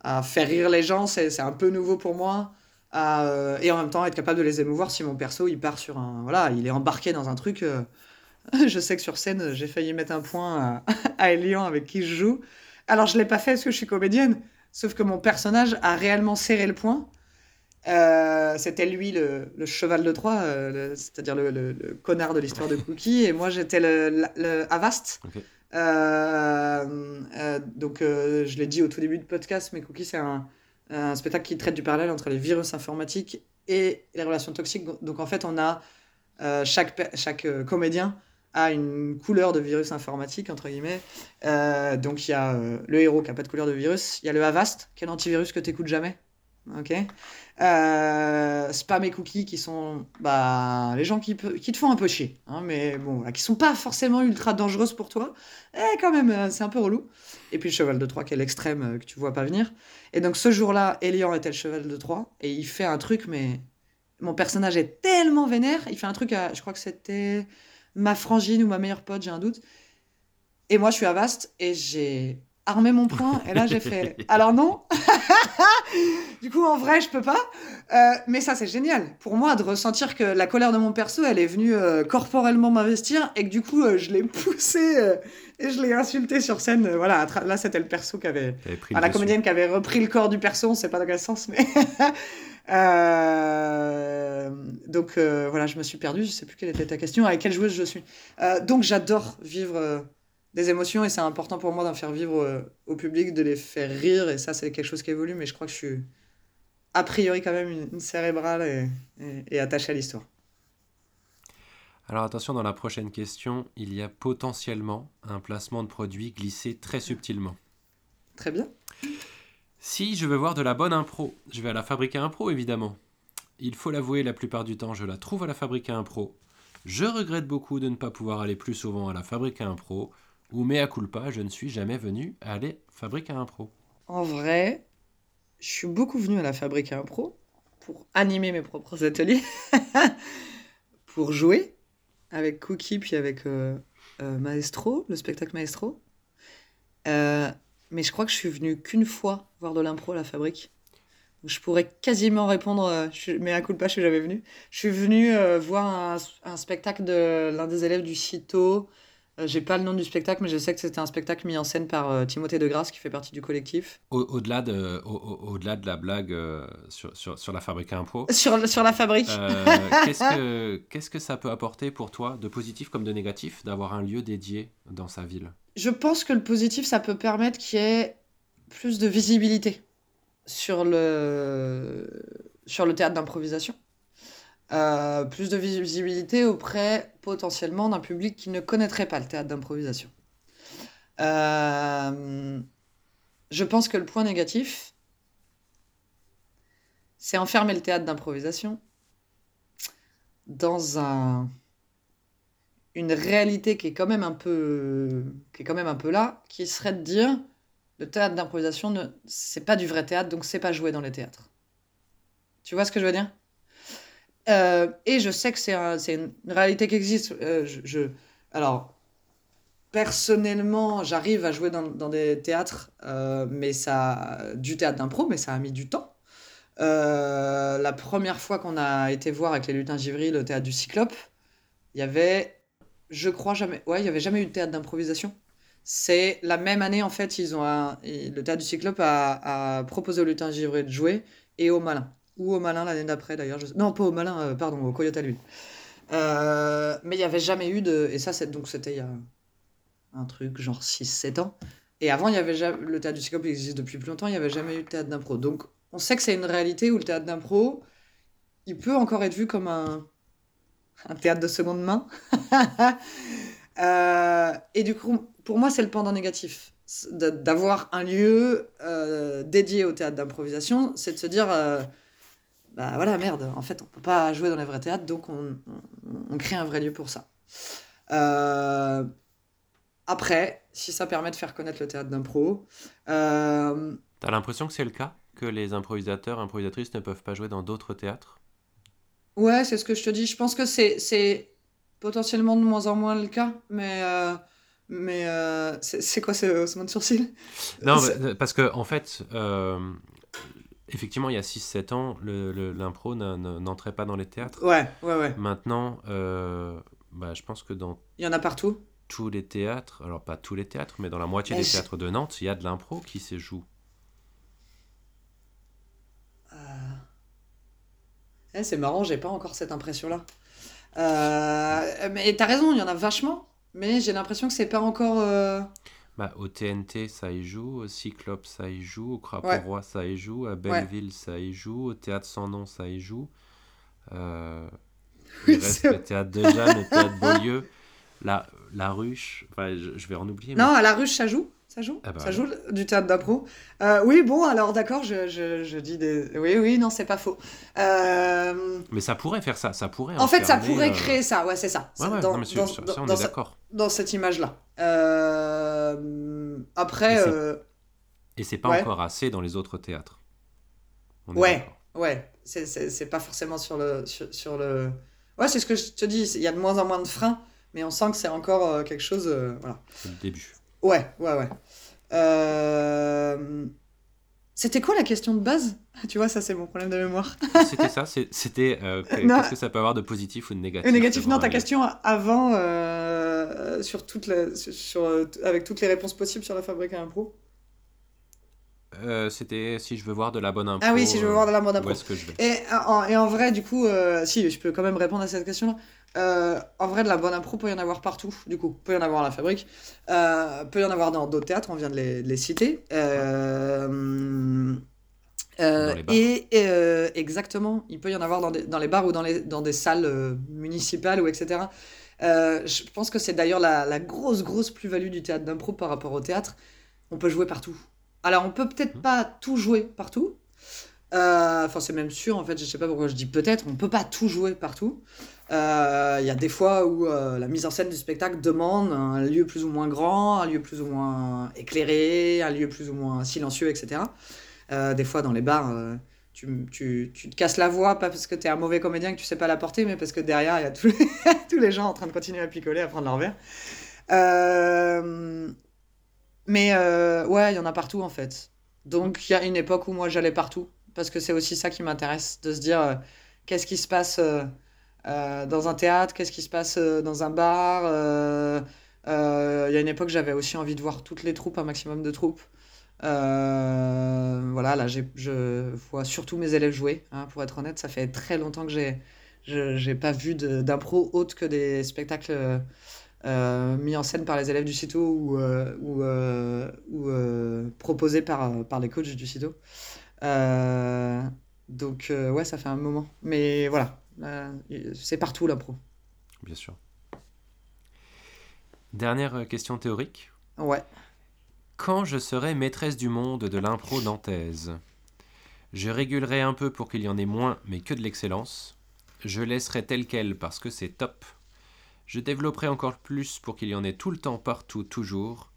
à faire rire les gens, c'est un peu nouveau pour moi. À, euh, et en même temps, être capable de les émouvoir si mon perso, il part sur un... Voilà, il est embarqué dans un truc... euh, je sais que sur scène, j'ai failli mettre un point à, à Elian avec qui je joue. Alors, je l'ai pas fait parce que je suis comédienne. Sauf que mon personnage a réellement serré le point. Euh, c'était lui le, cheval de Troie, c'est-à-dire le, connard de l'histoire de Cookie, et moi j'étais le, Avast. Euh, euh, donc euh, je l'ai dit au tout début du podcast, mais Cookie c'est un, spectacle qui traite du parallèle entre les virus informatiques et les relations toxiques. Donc en fait on a chaque, chaque comédien a une couleur de virus informatique entre guillemets. Donc il y a le héros qui a pas de couleur de virus, il y a le Avast qui est que tu jamais? Ok. Euh, spam et cookies qui sont bah, les gens qui, qui te font un peu chier, hein, mais bon, voilà, qui sont pas forcément ultra dangereuses pour toi, eh, quand même, euh, c'est un peu relou. Et puis le cheval de Troie qui est l'extrême euh, que tu vois pas venir. Et donc ce jour-là, Elian était le cheval de Troie et il fait un truc, mais mon personnage est tellement vénère, il fait un truc à, je crois que c'était ma frangine ou ma meilleure pote, j'ai un doute. Et moi je suis à Vaste et j'ai armé mon poing et là j'ai fait alors non du coup en vrai je peux pas Euh, mais ça c'est génial pour moi de ressentir que la colère de mon perso elle est venue euh, corporellement m'investir et que du coup euh, je l'ai poussé et je l'ai insulté sur scène voilà là c'était le perso qui avait pris Enfin, la dessus. comédienne qui avait repris le corps du perso, on sait pas dans quel sens, mais. Euh, Donc euh, voilà, je me suis perdue, je sais plus quelle était ta question, avec quelle joueuse je suis. Euh, donc j'adore vivre des émotions et c'est important pour moi d'en faire vivre euh, au public, de les faire rire et ça c'est quelque chose qui évolue, mais je crois que je suis a priori quand même une, une cérébrale et, et, et attachée à l'histoire. Alors attention, dans la prochaine question, il y a potentiellement un placement de produit glissé très subtilement. Très bien. Si je veux voir de la bonne impro, je vais à la fabrique à impro évidemment. Il faut l'avouer, la plupart du temps, je la trouve à la fabrique à impro. Je regrette beaucoup de ne pas pouvoir aller plus souvent à la fabrique à impro, ou mea culpa, je ne suis jamais venu à aller fabrique à impro. En vrai, je suis beaucoup venu à la Fabrique à Impro pour animer mes propres ateliers, pour jouer avec Cookie puis avec euh, euh, Maestro, le spectacle Maestro. Euh, mais je crois que je suis venu qu'une fois voir de l'impro à la Fabrique. Je pourrais quasiment répondre, mais à coup de pas, je suis jamais venu. Je suis venu voir un, un spectacle de l'un des élèves du CITO. Euh, J'ai pas le nom du spectacle, mais je sais que c'était un spectacle mis en scène par euh, Timothée Degrasse, qui fait partie du collectif. Au- Au-delà de, au- au- au-delà de la blague euh, sur, sur, sur la fabrique à impro, Sur, sur la fabrique. euh, qu'est-ce que qu'est-ce que ça peut apporter pour toi, de positif comme de négatif, d'avoir un lieu dédié dans sa ville? Je pense que le positif, ça peut permettre qu'il y ait plus de visibilité sur le, sur le théâtre d'improvisation. Euh, plus de visibilité auprès potentiellement d'un public qui ne connaîtrait pas le théâtre d'improvisation. Euh, je pense que le point négatif, c'est enfermer le théâtre d'improvisation dans un, une réalité qui est quand même un peu qui est quand même un peu là, qui serait de dire le théâtre d'improvisation c'est pas du vrai théâtre donc c'est pas joué dans les théâtres. Tu vois ce que je veux dire? Euh, et je sais que c'est un- c'est une réalité qui existe. Euh, je, alors, personnellement, j'arrive à jouer dans, des théâtres, euh, mais ça, du théâtre d'impro, mais ça a mis du temps. La première fois qu'on a été voir avec les lutins Givry le théâtre du Cyclope, il y avait, je crois jamais, ouais, il y avait jamais eu de théâtre d'improvisation. C'est la même année en fait, ils ont le théâtre du Cyclope a, proposé aux lutins Givry de jouer et au Malin ou au Malin l'année d'après d'ailleurs. Non, pas au Malin, euh, pardon, au Coyote à l'huile. Euh, mais il y avait jamais eu de et ça donc c'était il y a un truc genre 6-7 ans. Et avant, il y avait jamais... le théâtre du Cyclope existe depuis plus longtemps, il n'y avait jamais eu de théâtre d'impro. Donc, on sait que c'est une réalité où le théâtre d'impro, il peut encore être vu comme un, un théâtre de seconde main. Euh, et du coup, pour moi, c'est le pendant négatif. D'avoir un lieu euh, dédié au théâtre d'improvisation, c'est de se dire, bah voilà, merde, en fait, on peut pas jouer dans les vrais théâtres, donc on, on- on crée un vrai lieu pour ça. Euh, après, si ça permet de faire connaître le théâtre d'impro, euh, T'as l'impression que c'est le cas? Que les improvisateurs, improvisatrices ne peuvent pas jouer dans d'autres théâtres? Ouais, c'est ce que je te dis. Je pense que c'est, c'est potentiellement de moins en moins le cas, mais, euh, mais euh, c'est, quoi ce haussement de sourcil? Non, parce que en fait, euh, effectivement, il y a 6-7 ans, l'impro n'entrait pas dans les théâtres. Ouais, ouais, ouais. Maintenant, euh, bah, je pense que dans Il y en a partout. tous les théâtres, alors pas tous les théâtres, mais dans la moitié Mais des je- théâtres de Nantes, il y a de l'impro qui se joue. Eh, c'est marrant, j'ai pas encore cette impression-là. Euh, mais t'as raison, il y en a vachement, mais j'ai l'impression que c'est pas encore. Bah, au TNT, ça y joue, au Cyclope, ça y joue, au Crapaud Ouais. Roi, ça y joue, à Belleville, ça y joue, au Théâtre Sans Nom, ça y joue. Euh, il reste le Théâtre de Jeanne, le Théâtre Beaulieu, la, la Ruche, enfin, je, je vais en oublier. mais- Non, à la ruche, ça joue Ça joue Ah bah Ça joue du théâtre d'impro Euh, Oui, bon, alors d'accord, je, je, je dis des. Oui, oui, non, c'est pas faux. Euh, Mais ça pourrait faire ça, ça pourrait En fait, ça pourrait euh, créer ça, ouais, c'est ça. Ouais, ouais, dans, non, mais sur- dans- sur dans- ça, on dans est d'accord. dans cette image-là. Euh, Après, Et c'est- euh, pas Ouais. encore assez dans les autres théâtres. On Ouais. ouais, c'est- pas forcément sur le, sur, sur le. Ouais, c'est ce que je te dis, il y a de moins en moins de freins, mais on sent que c'est encore euh, quelque chose. voilà. C'est le début. Ouais, ouais, ouais. Euh, C'était quoi la question de base? Tu vois, ça, c'est mon problème de mémoire. C'était ça, c'était euh, qu'est-ce que ça peut avoir de positif ou de négatif Et négatif, non, ta question avant, euh, sur toute la- sur, sur, euh, avec toutes les réponses possibles sur la fabrique à impro. Euh, C'était si je veux voir de la bonne info. Ah oui, si je veux voir de la bonne Où impro. est-ce que je vais Et en, et en vrai, du coup, euh, si, je peux quand même répondre à cette question-là. Euh, en vrai, de la bonne impro peut y en avoir partout, du coup. Peut y en avoir à la fabrique, euh, peut y en avoir dans d'autres théâtres, on vient de les, de les citer. Euh, euh, Dans les bars. et euh, exactement, il peut y en avoir dans, des- dans les bars ou dans, les, dans des salles euh, municipales ou etc. Euh, je pense que c'est d'ailleurs la, la grosse, grosse plus-value du théâtre d'impro par rapport au théâtre. On peut jouer partout. Alors, on peut peut-être Mhm. pas tout jouer partout, euh, Enfin, c'est même sûr, en fait, je sais pas pourquoi je dis peut-être, on peut pas tout jouer partout. Euh, Il y a des fois où euh, la mise en scène du spectacle demande un lieu plus ou moins grand, un lieu plus ou moins éclairé, un lieu plus ou moins silencieux, etc. Euh, des fois, dans les bars, tu, tu, tu te casses la voix, pas parce que tu es un mauvais comédien que tu sais pas la porter, mais parce que derrière, il y a tous les, tous les gens en train de continuer à picoler, à prendre leur verre. Mais euh, ouais, il y en a partout en fait. Donc il y a une époque où moi j'allais partout, parce que c'est aussi ça qui m'intéresse, de se dire euh, qu'est-ce qui se passe euh, dans un théâtre, qu'est-ce qui se passe dans un bar. Il y a une époque j'avais aussi envie de voir toutes les troupes, un maximum de troupes. Voilà, là je vois surtout mes élèves jouer, hein, pour être honnête, ça fait très longtemps que j'ai j'ai pas vu d'impro autre que des spectacles mis en scène par les élèves du CITO ou, euh, ou, euh, ou, euh, proposés par, par les coachs du CITO. Euh, donc euh, ouais, ça fait un moment. Mais voilà, euh, c'est partout l'impro. Bien sûr. Dernière euh, question théorique. Ouais. Quand je serai maîtresse du monde de l'impro nantaise, je régulerai un peu pour qu'il y en ait moins, mais que de l'excellence. Je laisserai tel quel parce que c'est top. Je développerai encore plus pour qu'il y en ait tout le temps, partout, toujours.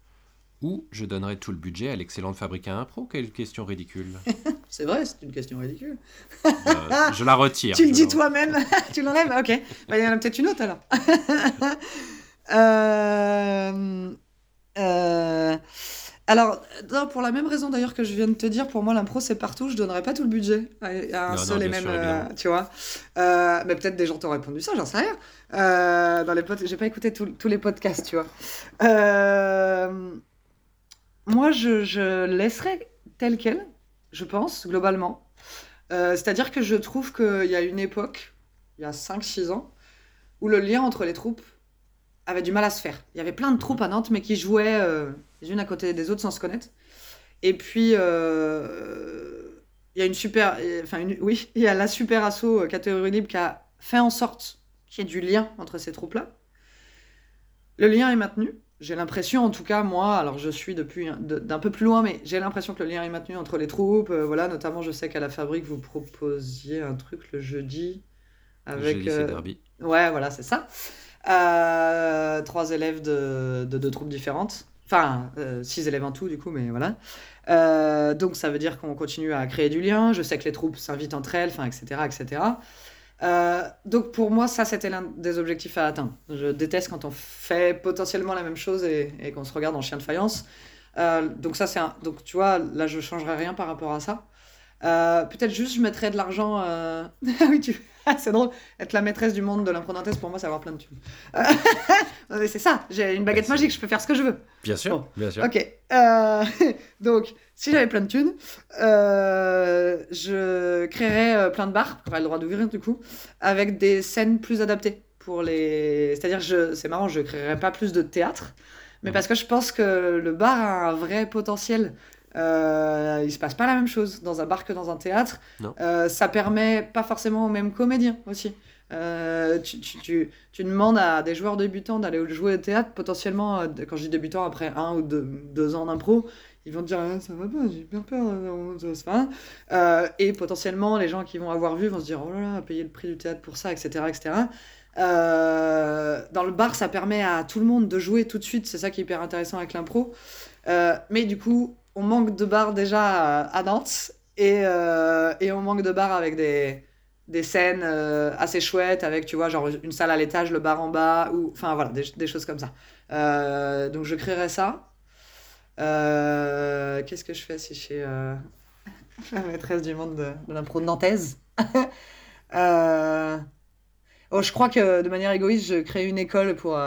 ou je donnerai tout le budget à l'excellente fabrique à impro. Quelle question ridicule. c'est vrai, c'est une question ridicule. Euh, je la retire. tu le dis toi-même, tu l'enlèves Ok, Bah, il y en a peut-être une autre alors. Euh, euh, Alors, non, pour la même raison d'ailleurs que je viens de te dire, pour moi l'impro c'est partout, je donnerais pas tout le budget à, un Non, non, seul et même, sûr, euh, tu vois. Euh, mais peut-être des gens t'ont répondu ça, j'en sais rien. Euh, dans les j'ai pas écouté tous- tous les podcasts, tu vois. Euh, Moi, je, je laisserais tel quel, je pense, globalement. C'est-à-dire que je trouve qu'il y a une époque, il y a 5-6 ans, où le lien entre les troupes avait du mal à se faire. Il y avait plein de troupes à Nantes, mais qui jouaient les unes à côté des autres sans se connaître. Et puis, euh, il y a une super. Enfin, une- oui, il y a la super asso euh, catégorie libre qui a fait en sorte qu'il y ait du lien entre ces troupes-là. Le lien est maintenu. J'ai l'impression, en tout cas, moi, alors je suis depuis un- de- d'un peu plus loin, mais j'ai l'impression que le lien est maintenu entre les troupes. euh, voilà, notamment, je sais qu'à la fabrique, vous proposiez un truc le jeudi avec. J'ai lycée euh, Derby. Ouais, voilà, c'est ça. Euh, trois élèves de, de deux troupes différentes. Enfin, euh, six élèves en tout, du coup, mais voilà. Euh, donc, ça veut dire qu'on continue à créer du lien. Je sais que les troupes s'invitent entre elles, enfin, etc., etc. Euh, donc, pour moi, ça, c'était l'un des objectifs à atteindre. Je déteste quand on fait potentiellement la même chose et, qu'on se regarde en chien de faïence. Euh, donc, ça, c'est un... Donc, tu vois, là, je changerais rien par rapport à ça. Euh, Peut-être juste, je mettrais de l'argent. euh, Ah oui, tu... ah, c'est drôle. Être la maîtresse du monde de l'impro pour moi, c'est avoir plein de thunes. Mais c'est ça, j'ai une baguette magique, je peux faire ce que je veux. Bien sûr, Bon. bien sûr. Ok. euh, Donc, si j'avais plein de thunes, euh, je créerais euh, plein de bars, j'aurais le droit d'ouvrir du coup, avec des scènes plus adaptées pour les. C'est-à-dire, je... c'est marrant, je créerais pas plus de théâtre, mais Mhm. parce que je pense que le bar a un vrai potentiel. Euh, il se passe pas la même chose dans un bar que dans un théâtre. Euh, ça permet pas forcément aux mêmes comédiens aussi. Euh, tu, tu, tu, tu demandes à des joueurs débutants d'aller jouer au théâtre, potentiellement, euh, quand je dis débutants, après un ou deux, deux ans d'impro, ils vont te dire Ah, ça va pas, j'ai bien peur, euh, rien. Euh, et potentiellement, les gens qui vont avoir vu vont se dire oh là là, payer le prix du théâtre pour ça, etc. etc. Euh, dans le bar, ça permet à tout le monde de jouer tout de suite, c'est ça qui est hyper intéressant avec l'impro. Mais du coup, on manque de bars déjà à, Nantes et, euh, et on manque de bars avec des, des scènes euh, assez chouettes, avec, tu vois, genre une salle à l'étage, le bar en bas, ou enfin voilà, des, choses comme ça. Euh, donc je créerais ça. Qu'est-ce que je fais si je suis la maîtresse du monde de, de l'impro nantaise? Oh, je crois que de manière égoïste, je crée une école pour,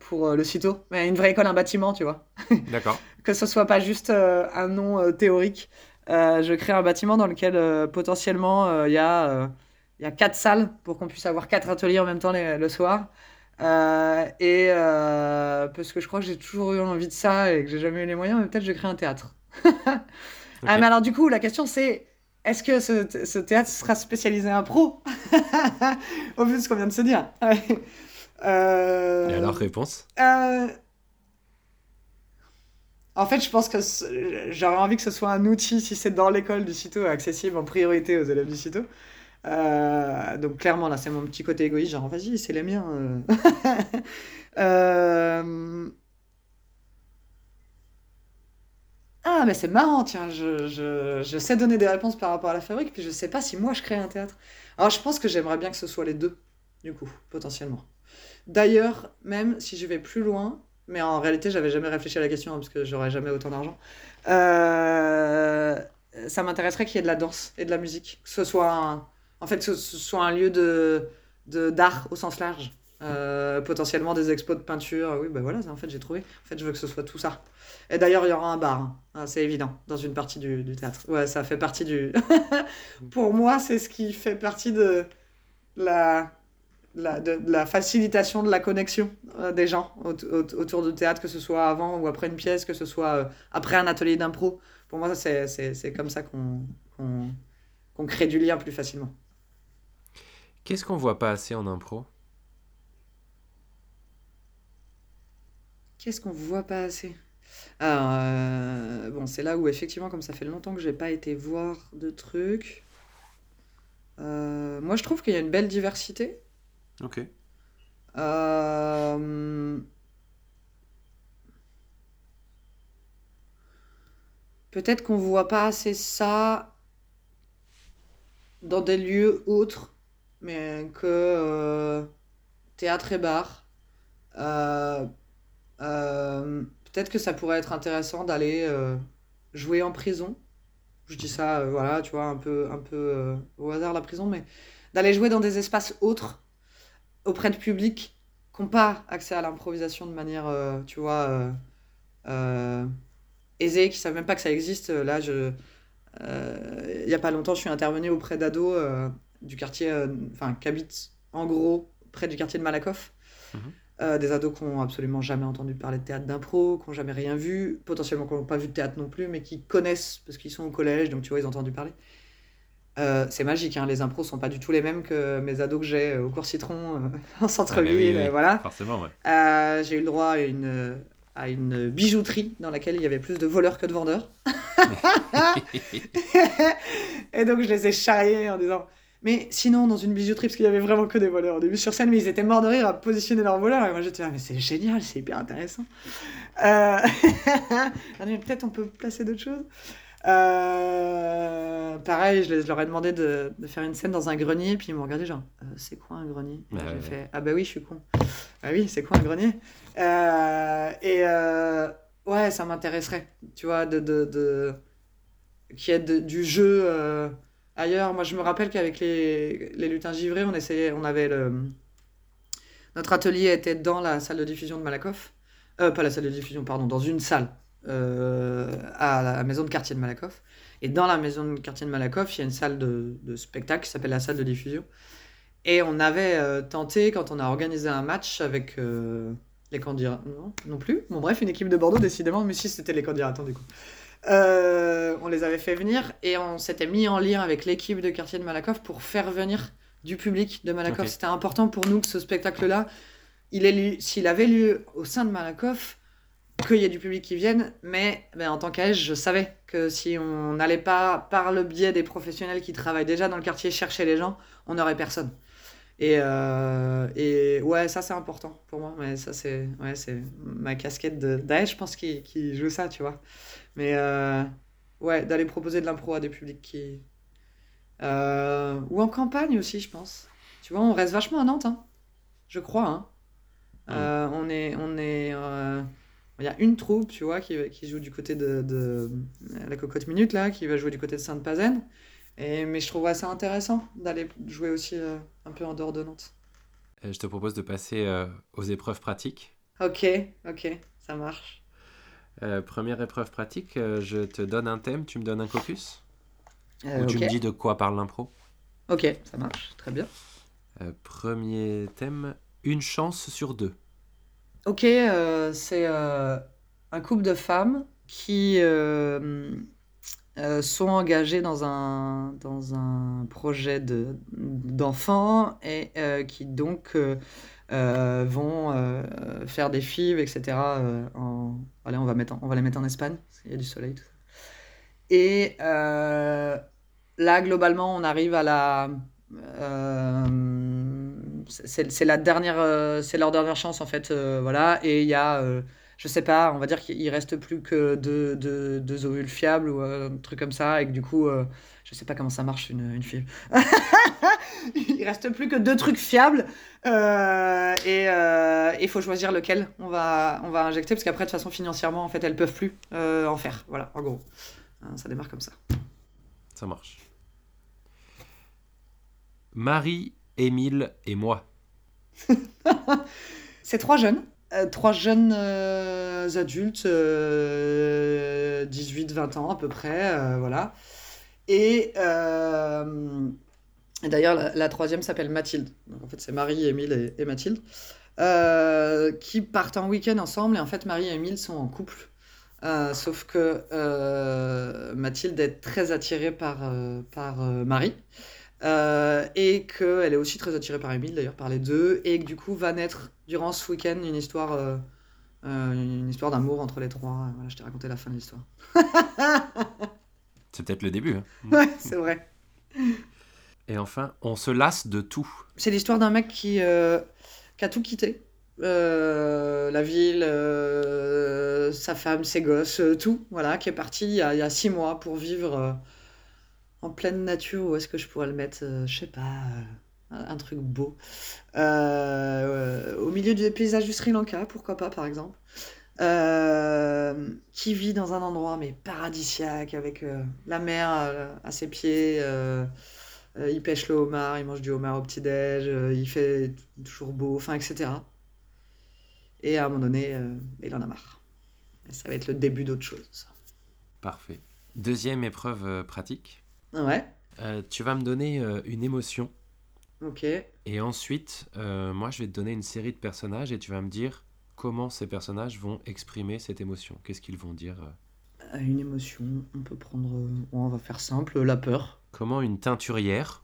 pour le CITO. Mais une vraie école, un bâtiment, tu vois. D'accord. Que ce soit pas juste euh, un nom euh, théorique. Euh, je crée un bâtiment dans lequel potentiellement il y, a, il y a quatre salles pour qu'on puisse avoir quatre ateliers en même temps les- le soir. Euh, et euh, parce que je crois que j'ai toujours eu envie de ça et que j'ai jamais eu les moyens, mais peut-être je crée un théâtre. Ah, mais alors du coup, la question c'est est-ce que ce, ce théâtre sera spécialisé en pro Au vu de ce qu'on vient de se dire. Euh, Et alors, réponse? En fait, je pense que j'aurais envie que ce soit un outil, si c'est dans l'école du CITO, accessible en priorité aux élèves du CITO. Euh, donc clairement, là, c'est mon petit côté égoïste, genre, vas-y, c'est les miens. euh. Euh, Ah, mais c'est marrant, tiens, je sais donner des réponses par rapport à la fabrique, puis je sais pas si moi je crée un théâtre. Alors, je pense que j'aimerais bien que ce soit les deux, du coup, potentiellement. D'ailleurs, même si je vais plus loin, mais en réalité, j'avais jamais réfléchi à la question, hein, parce que j'aurais jamais autant d'argent, euh, ça m'intéresserait qu'il y ait de la danse et de la musique. Que ce soit un, en fait, que ce soit un lieu de, d'art au sens large. Euh, potentiellement des expos de peinture. Oui, ben voilà, en fait, j'ai trouvé. En fait, je veux que ce soit tout ça. Et d'ailleurs, il y aura un bar, hein. Ah, c'est évident, dans une partie du, du théâtre. Ouais, ça fait partie du. Pour moi, c'est ce qui fait partie de la, la, de, de la facilitation de la connexion euh, des gens aut- aut- autour du théâtre, que ce soit avant ou après une pièce, que ce soit euh, après un atelier d'impro. Pour moi, c'est comme ça qu'on crée du lien plus facilement. Qu'est-ce qu'on voit pas assez en impro? Qu'est-ce qu'on voit pas assez? Alors, euh, bon, c'est là où effectivement, comme ça fait longtemps que j'ai pas été voir de trucs. moi, je trouve qu'il y a une belle diversité. Ok. Euh, peut-être qu'on voit pas assez ça dans des lieux autres, mais que euh, théâtre et bar. Euh, peut-être que ça pourrait être intéressant d'aller jouer en prison. Je dis ça, voilà, tu vois, un peu, un peu au hasard la prison, mais d'aller jouer dans des espaces autres, auprès de publics qui n'ont pas accès à l'improvisation de manière, euh, tu vois, euh, euh, aisée, qui ne savent même pas que ça existe. Là, je, il n'y a pas longtemps, je suis intervenu auprès d'ados du quartier, enfin, qui habitent en gros près du quartier de Malakoff. Mhm. Euh, des ados qui n'ont absolument jamais entendu parler de théâtre d'impro, qui n'ont jamais rien vu, potentiellement qui n'ont pas vu de théâtre non plus, mais qui connaissent parce qu'ils sont au collège, donc tu vois, ils ont entendu parler. Euh, c'est magique, hein, les impros sont pas du tout les mêmes que mes ados que j'ai euh, au cours Citron, euh, en Ah, centre-ville, oui, oui, voilà. Forcément, ouais. Euh, j'ai eu le droit à une, à une bijouterie dans laquelle il y avait plus de voleurs que de vendeurs. Et donc je les ai charriés en disant Mais sinon, dans une bijouterie, parce qu'il y avait vraiment que des voleurs au début sur scène, mais ils étaient morts de rire à positionner leurs voleurs. Et moi j'étais là, mais c'est génial, c'est hyper intéressant. Euh... ah, Peut-être on peut placer d'autres choses. Euh, Pareil, je, leur ai demandé de, de faire une scène dans un grenier, puis ils m'ont regardé genre Euh, C'est quoi un grenier? Et Ouais, j'ai ouais. fait Ah bah oui, je suis con. Ah oui, c'est quoi un grenier? Euh, Et ouais, ça m'intéresserait, tu vois, de, de, de... qu'il y ait de- du jeu ailleurs. Moi, je me rappelle qu'avec les, les lutins givrés, on essayait, on avait le... Notre atelier était dans la salle de diffusion de Malakoff. Euh, pas la salle de diffusion, pardon, dans une salle à la maison de quartier de Malakoff. Et dans la maison de quartier de Malakoff, il y a une salle de, de spectacle qui s'appelle la salle de diffusion. Et on avait euh, tenté, quand on a organisé un match avec euh, les candidats, non, non plus. Bon, bref, une équipe de Bordeaux, décidément, mais si c'était les candidats, attends, du coup. Euh, on les avait fait venir et on s'était mis en lien avec l'équipe de quartier de Malakoff pour faire venir du public de Malakoff. C'était important pour nous que ce spectacle-là, s'il avait lieu au sein de Malakoff, qu'il y ait du public qui vienne, mais ben, en tant qu'AS, je savais que si on n'allait pas, par le biais des professionnels qui travaillent déjà dans le quartier, chercher les gens, on n'aurait personne. Et, euh, et ouais, ça c'est important pour moi, mais ça c'est ouais, ma casquette d'AS, je pense, qui, qui joue ça, tu vois. Mais euh, ouais, d'aller proposer de l'impro à des publics qui. euh, ou en campagne aussi, je pense. Tu vois, on reste vachement à Nantes, hein. je crois. Hein. On est. On est Il y a une troupe, tu vois, qui, qui joue du côté de, de la Cocotte Minute, là, qui va jouer du côté de Sainte-Pazène. Et, mais je trouve assez intéressant d'aller jouer aussi euh, un peu en dehors de Nantes. Euh, Je te propose de passer euh, aux épreuves pratiques. Ok, ok, ça marche. Euh, première épreuve pratique, euh, je te donne un thème, tu me donnes un caucus? Euh, Ou tu me dis de quoi parle l'impro? Ok, ça marche, très bien. Euh, Premier thème, une chance sur deux. Ok, euh, c'est euh, un couple de femmes qui euh, sont engagées dans un, dans un projet de, d'enfants et qui donc vont faire des fives, etc. Allez, on va, mettre on va les mettre en Espagne, parce qu'il y a du soleil, tout ça. Et là, globalement, on arrive à la... c'est la dernière, euh, c'est leur dernière chance en fait, euh, voilà. Et il y a, euh, je sais pas, on va dire qu'il reste plus que deux, deux, deux ovules fiables ou un truc comme ça, et que du coup, je sais pas comment ça marche une, une fibre. il reste plus que deux trucs fiables, et il faut choisir lequel on va, on va injecter, parce qu'après de façon financièrement en fait elles peuvent plus en faire, voilà, en gros. Hein, Ça démarre comme ça. Ça marche. Marie, Émile et moi. C'est trois jeunes. Euh, trois jeunes euh, adultes, euh, 18-20 ans à peu près, euh, voilà. Et, d'ailleurs, la, troisième s'appelle Mathilde. Donc, en fait, c'est Marie, Émile et, et Mathilde. qui partent en week-end ensemble. Et en fait, Marie et Émile sont en couple. Sauf que Mathilde est très attirée par, par Marie. Euh, et qu'elle est aussi très attirée par Émile, d'ailleurs, par les deux, et que du coup va naître durant ce week-end une histoire, euh, euh, une histoire d'amour entre les trois. Voilà, je t'ai raconté la fin de l'histoire. C'est peut-être le début. hein. Ouais, c'est vrai. Et enfin, on se lasse de tout. C'est l'histoire d'un mec qui, euh, qui a tout quitté euh, la ville, euh, sa femme, ses gosses, euh, tout, voilà, qui est parti il y a, il y a six mois pour vivre euh, en pleine nature. Où est-ce que je pourrais le mettre? euh, je sais pas, euh, un, truc beau. Euh, au milieu du paysage du Sri Lanka, pourquoi pas, par exemple. Qui vit dans un endroit mais paradisiaque avec la mer à, ses pieds. il pêche le homard, il mange du homard au petit-déj, il fait toujours beau, enfin, etc. Et à un moment donné, il en a marre. Ça va être le début d'autre chose. Parfait. Deuxième épreuve pratique? Ouais, Euh, tu vas me donner euh, une émotion ok. et ensuite, euh, moi, je vais te donner une série de personnages et tu vas me dire comment ces personnages vont exprimer cette émotion. Qu'est-ce qu'ils vont dire Une émotion, on peut prendre. on va faire simple, la peur. Comment une teinturière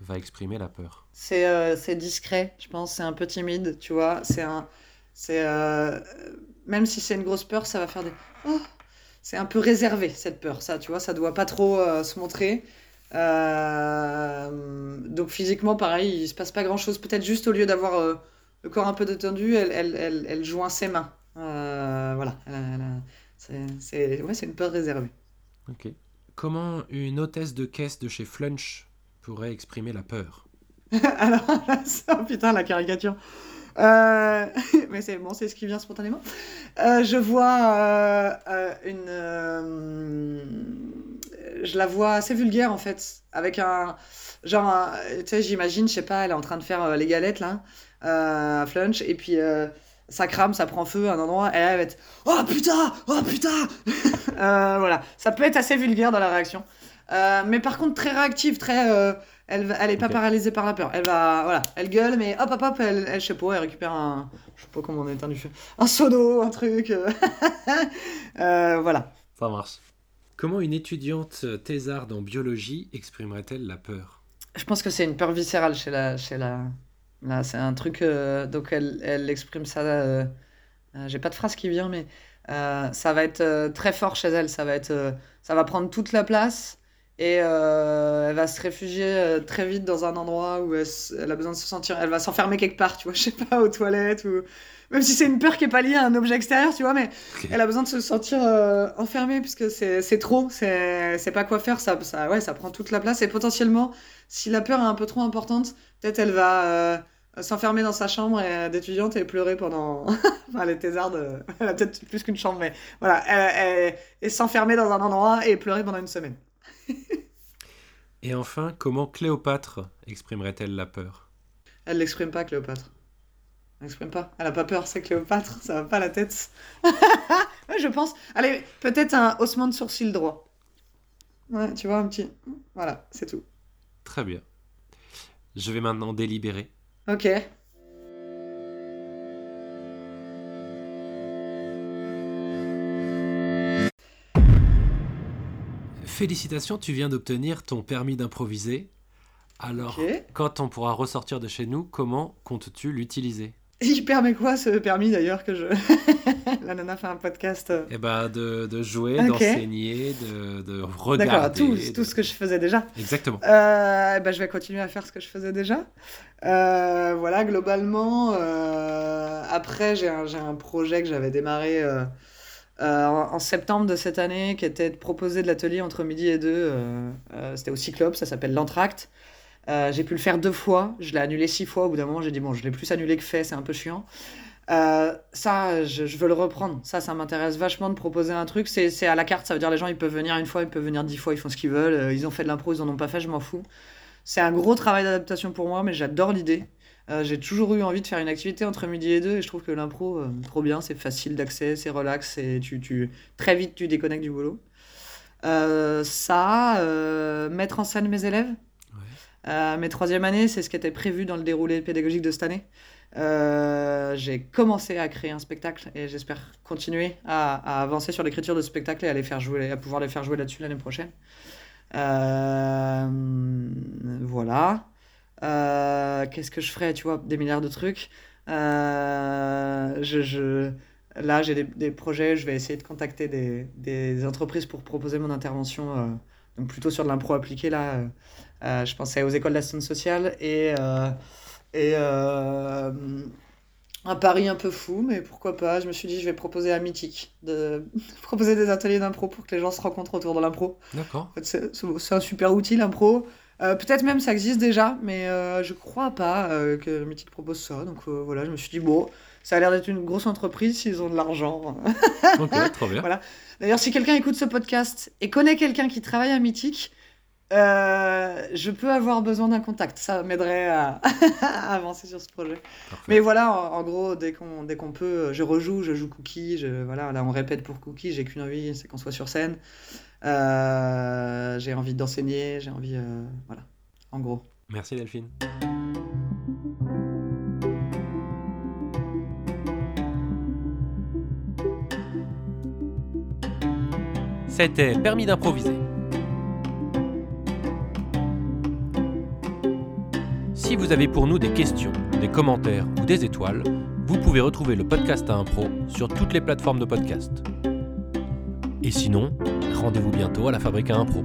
va exprimer la peur. C'est discret, je pense, c'est un peu timide, tu vois. C'est un. C'est. même si c'est une grosse peur, ça va faire des. Oh c'est un peu réservé, cette peur, ça, tu vois. Ça doit pas trop euh, se montrer. Euh, donc physiquement, pareil, il se passe pas grand-chose. Peut-être juste au lieu d'avoir euh, le corps un peu détendu, elle, elle, elle, elle joint ses mains. Voilà. C'est ouais, une peur réservée. Ok. Comment une hôtesse de caisse de chez Flunch pourrait exprimer la peur? Alors, ça, putain, la caricature. Euh, mais c'est bon, c'est ce qui vient spontanément. Euh, je vois euh, une. je la vois assez vulgaire en fait, avec un. Genre, tu sais, j'imagine, je sais pas, elle est en train de faire les galettes là, à Flunch, et puis ça crame, ça prend feu à un endroit, elle va être Oh putain Oh putain Voilà, ça peut être assez vulgaire dans la réaction. Mais par contre, très réactive, très. Elle, va- elle est pas paralysée par la peur. Elle va, voilà, elle gueule, mais hop, hop, hop, elle, elle, je sais pas, elle récupère un, je sais pas comment on éteint du feu, un seau d'eau, un truc. euh. Euh, voilà. Ça marche. Comment une étudiante thésarde en biologie exprimerait-elle la peur? Je pense que c'est une peur viscérale chez la, chez la, là, c'est un truc. euh, donc elle, elle exprime ça. euh, j'ai pas de phrase qui vient, mais ça va être très fort chez elle. Ça va être, ça va prendre toute la place et euh, elle va se réfugier euh, très vite dans un endroit où elle, elle a besoin de se sentir. Elle va s'enfermer quelque part, tu vois, je sais pas, aux toilettes ou même si c'est une peur qui est pas liée à un objet extérieur, tu vois, mais elle a besoin de se sentir euh, enfermée puisque c'est c'est trop, c'est c'est pas quoi faire, ça, ça, ouais, ça prend toute la place et potentiellement, si la peur est un peu trop importante, peut-être elle va euh, s'enfermer dans sa chambre et- d'étudiante et pleurer pendant. enfin, les thésardes, euh, elle a peut-être plus qu'une chambre, mais voilà, elle, elle- et s'enfermer dans un endroit et pleurer pendant une semaine. Et enfin, comment Cléopâtre exprimerait-elle la peur? Elle l'exprime pas, Cléopâtre. Elle l'exprime pas. Elle a pas peur, c'est Cléopâtre, ça va pas la tête. ouais, je pense. Allez, peut-être un haussement de sourcil droit. Ouais, tu vois, un petit. Voilà, c'est tout. Très bien. Je vais maintenant délibérer. Ok. Félicitations, tu viens d'obtenir ton permis d'improviser. Alors, quand on pourra ressortir de chez nous, comment comptes-tu l'utiliser? Il permet quoi ce permis d'ailleurs que je. La nana fait un podcast. euh, Eh ben, de, de jouer, d'enseigner, de, de D'accord, regarder. tout, de- tout ce que je faisais déjà. Exactement. Euh, bah, je vais continuer à faire ce que je faisais déjà. Euh, voilà, globalement, euh, après, j'ai un, j'ai un projet que j'avais démarré euh, en, septembre de cette année, qui était de proposer de l'atelier entre midi et deux. euh, euh, c'était au Cyclope, ça s'appelle l'Entracte. J'ai pu le faire deux fois, je l'ai annulé six fois. Au bout d'un moment, j'ai dit, bon, je l'ai plus annulé que fait, c'est un peu chiant. Ça, je, je veux le reprendre. Ça, ça m'intéresse vachement de proposer un truc. C'est à la carte, ça veut dire les gens, ils peuvent venir une fois, ils peuvent venir dix fois, ils font ce qu'ils veulent. Ils ont fait de l'impro, ils en ont pas fait, je m'en fous. C'est un gros travail d'adaptation pour moi, mais j'adore l'idée. Euh, j'ai toujours eu envie de faire une activité entre midi et deux, et je trouve que l'impro, euh, trop bien, c'est facile d'accès, c'est relax, et tu, tu, très vite tu déconnectes du boulot. Euh, ça, mettre en scène mes élèves. Ouais. Mes troisième années, c'est ce qui était prévu dans le déroulé pédagogique de cette année. J'ai commencé à créer un spectacle et j'espère continuer à, à avancer sur l'écriture de spectacles et à les faire jouer, à pouvoir les faire jouer là-dessus l'année prochaine. Voilà. Euh, qu'est-ce que je ferais, tu vois, des milliards de trucs. Euh, je, je- là, j'ai des, des projets, je vais essayer de contacter des, des entreprises pour proposer mon intervention, euh, donc plutôt sur de l'impro appliqué, là. euh, je pensais aux écoles d'assistance sociale et, euh, et euh, un pari un peu fou, mais pourquoi pas. Je me suis dit, je vais proposer à Mythique de proposer des ateliers d'impro pour que les gens se rencontrent autour de l'impro. D'accord. En fait, c'est c'est un super outil, l'impro. Euh, Peut-être même ça existe déjà, mais euh, je crois pas euh, que Mythique propose ça. Donc euh, voilà, je me suis dit, bon, ça a l'air d'être une grosse entreprise s'ils ont de l'argent. Ok, trop bien. Voilà. D'ailleurs, si quelqu'un écoute ce podcast et connaît quelqu'un qui travaille à euh, je peux avoir besoin d'un contact. Ça m'aiderait à... à avancer sur ce projet. Parfait. Mais voilà, en, en gros, dès qu'on dès qu'on peut, je rejoue, je joue Cookie. Je, voilà, là, on répète pour Cookie. J'ai qu'une envie, c'est qu'on soit sur scène. Euh, j'ai envie d'enseigner, j'ai envie. euh, voilà, en gros. Merci Delphine. C'était Permis d'improviser. Si vous avez pour nous des questions, des commentaires ou des étoiles, vous pouvez retrouver le podcast à impro sur toutes les plateformes de podcast. Et sinon, rendez-vous bientôt à la Fabrique à Impro.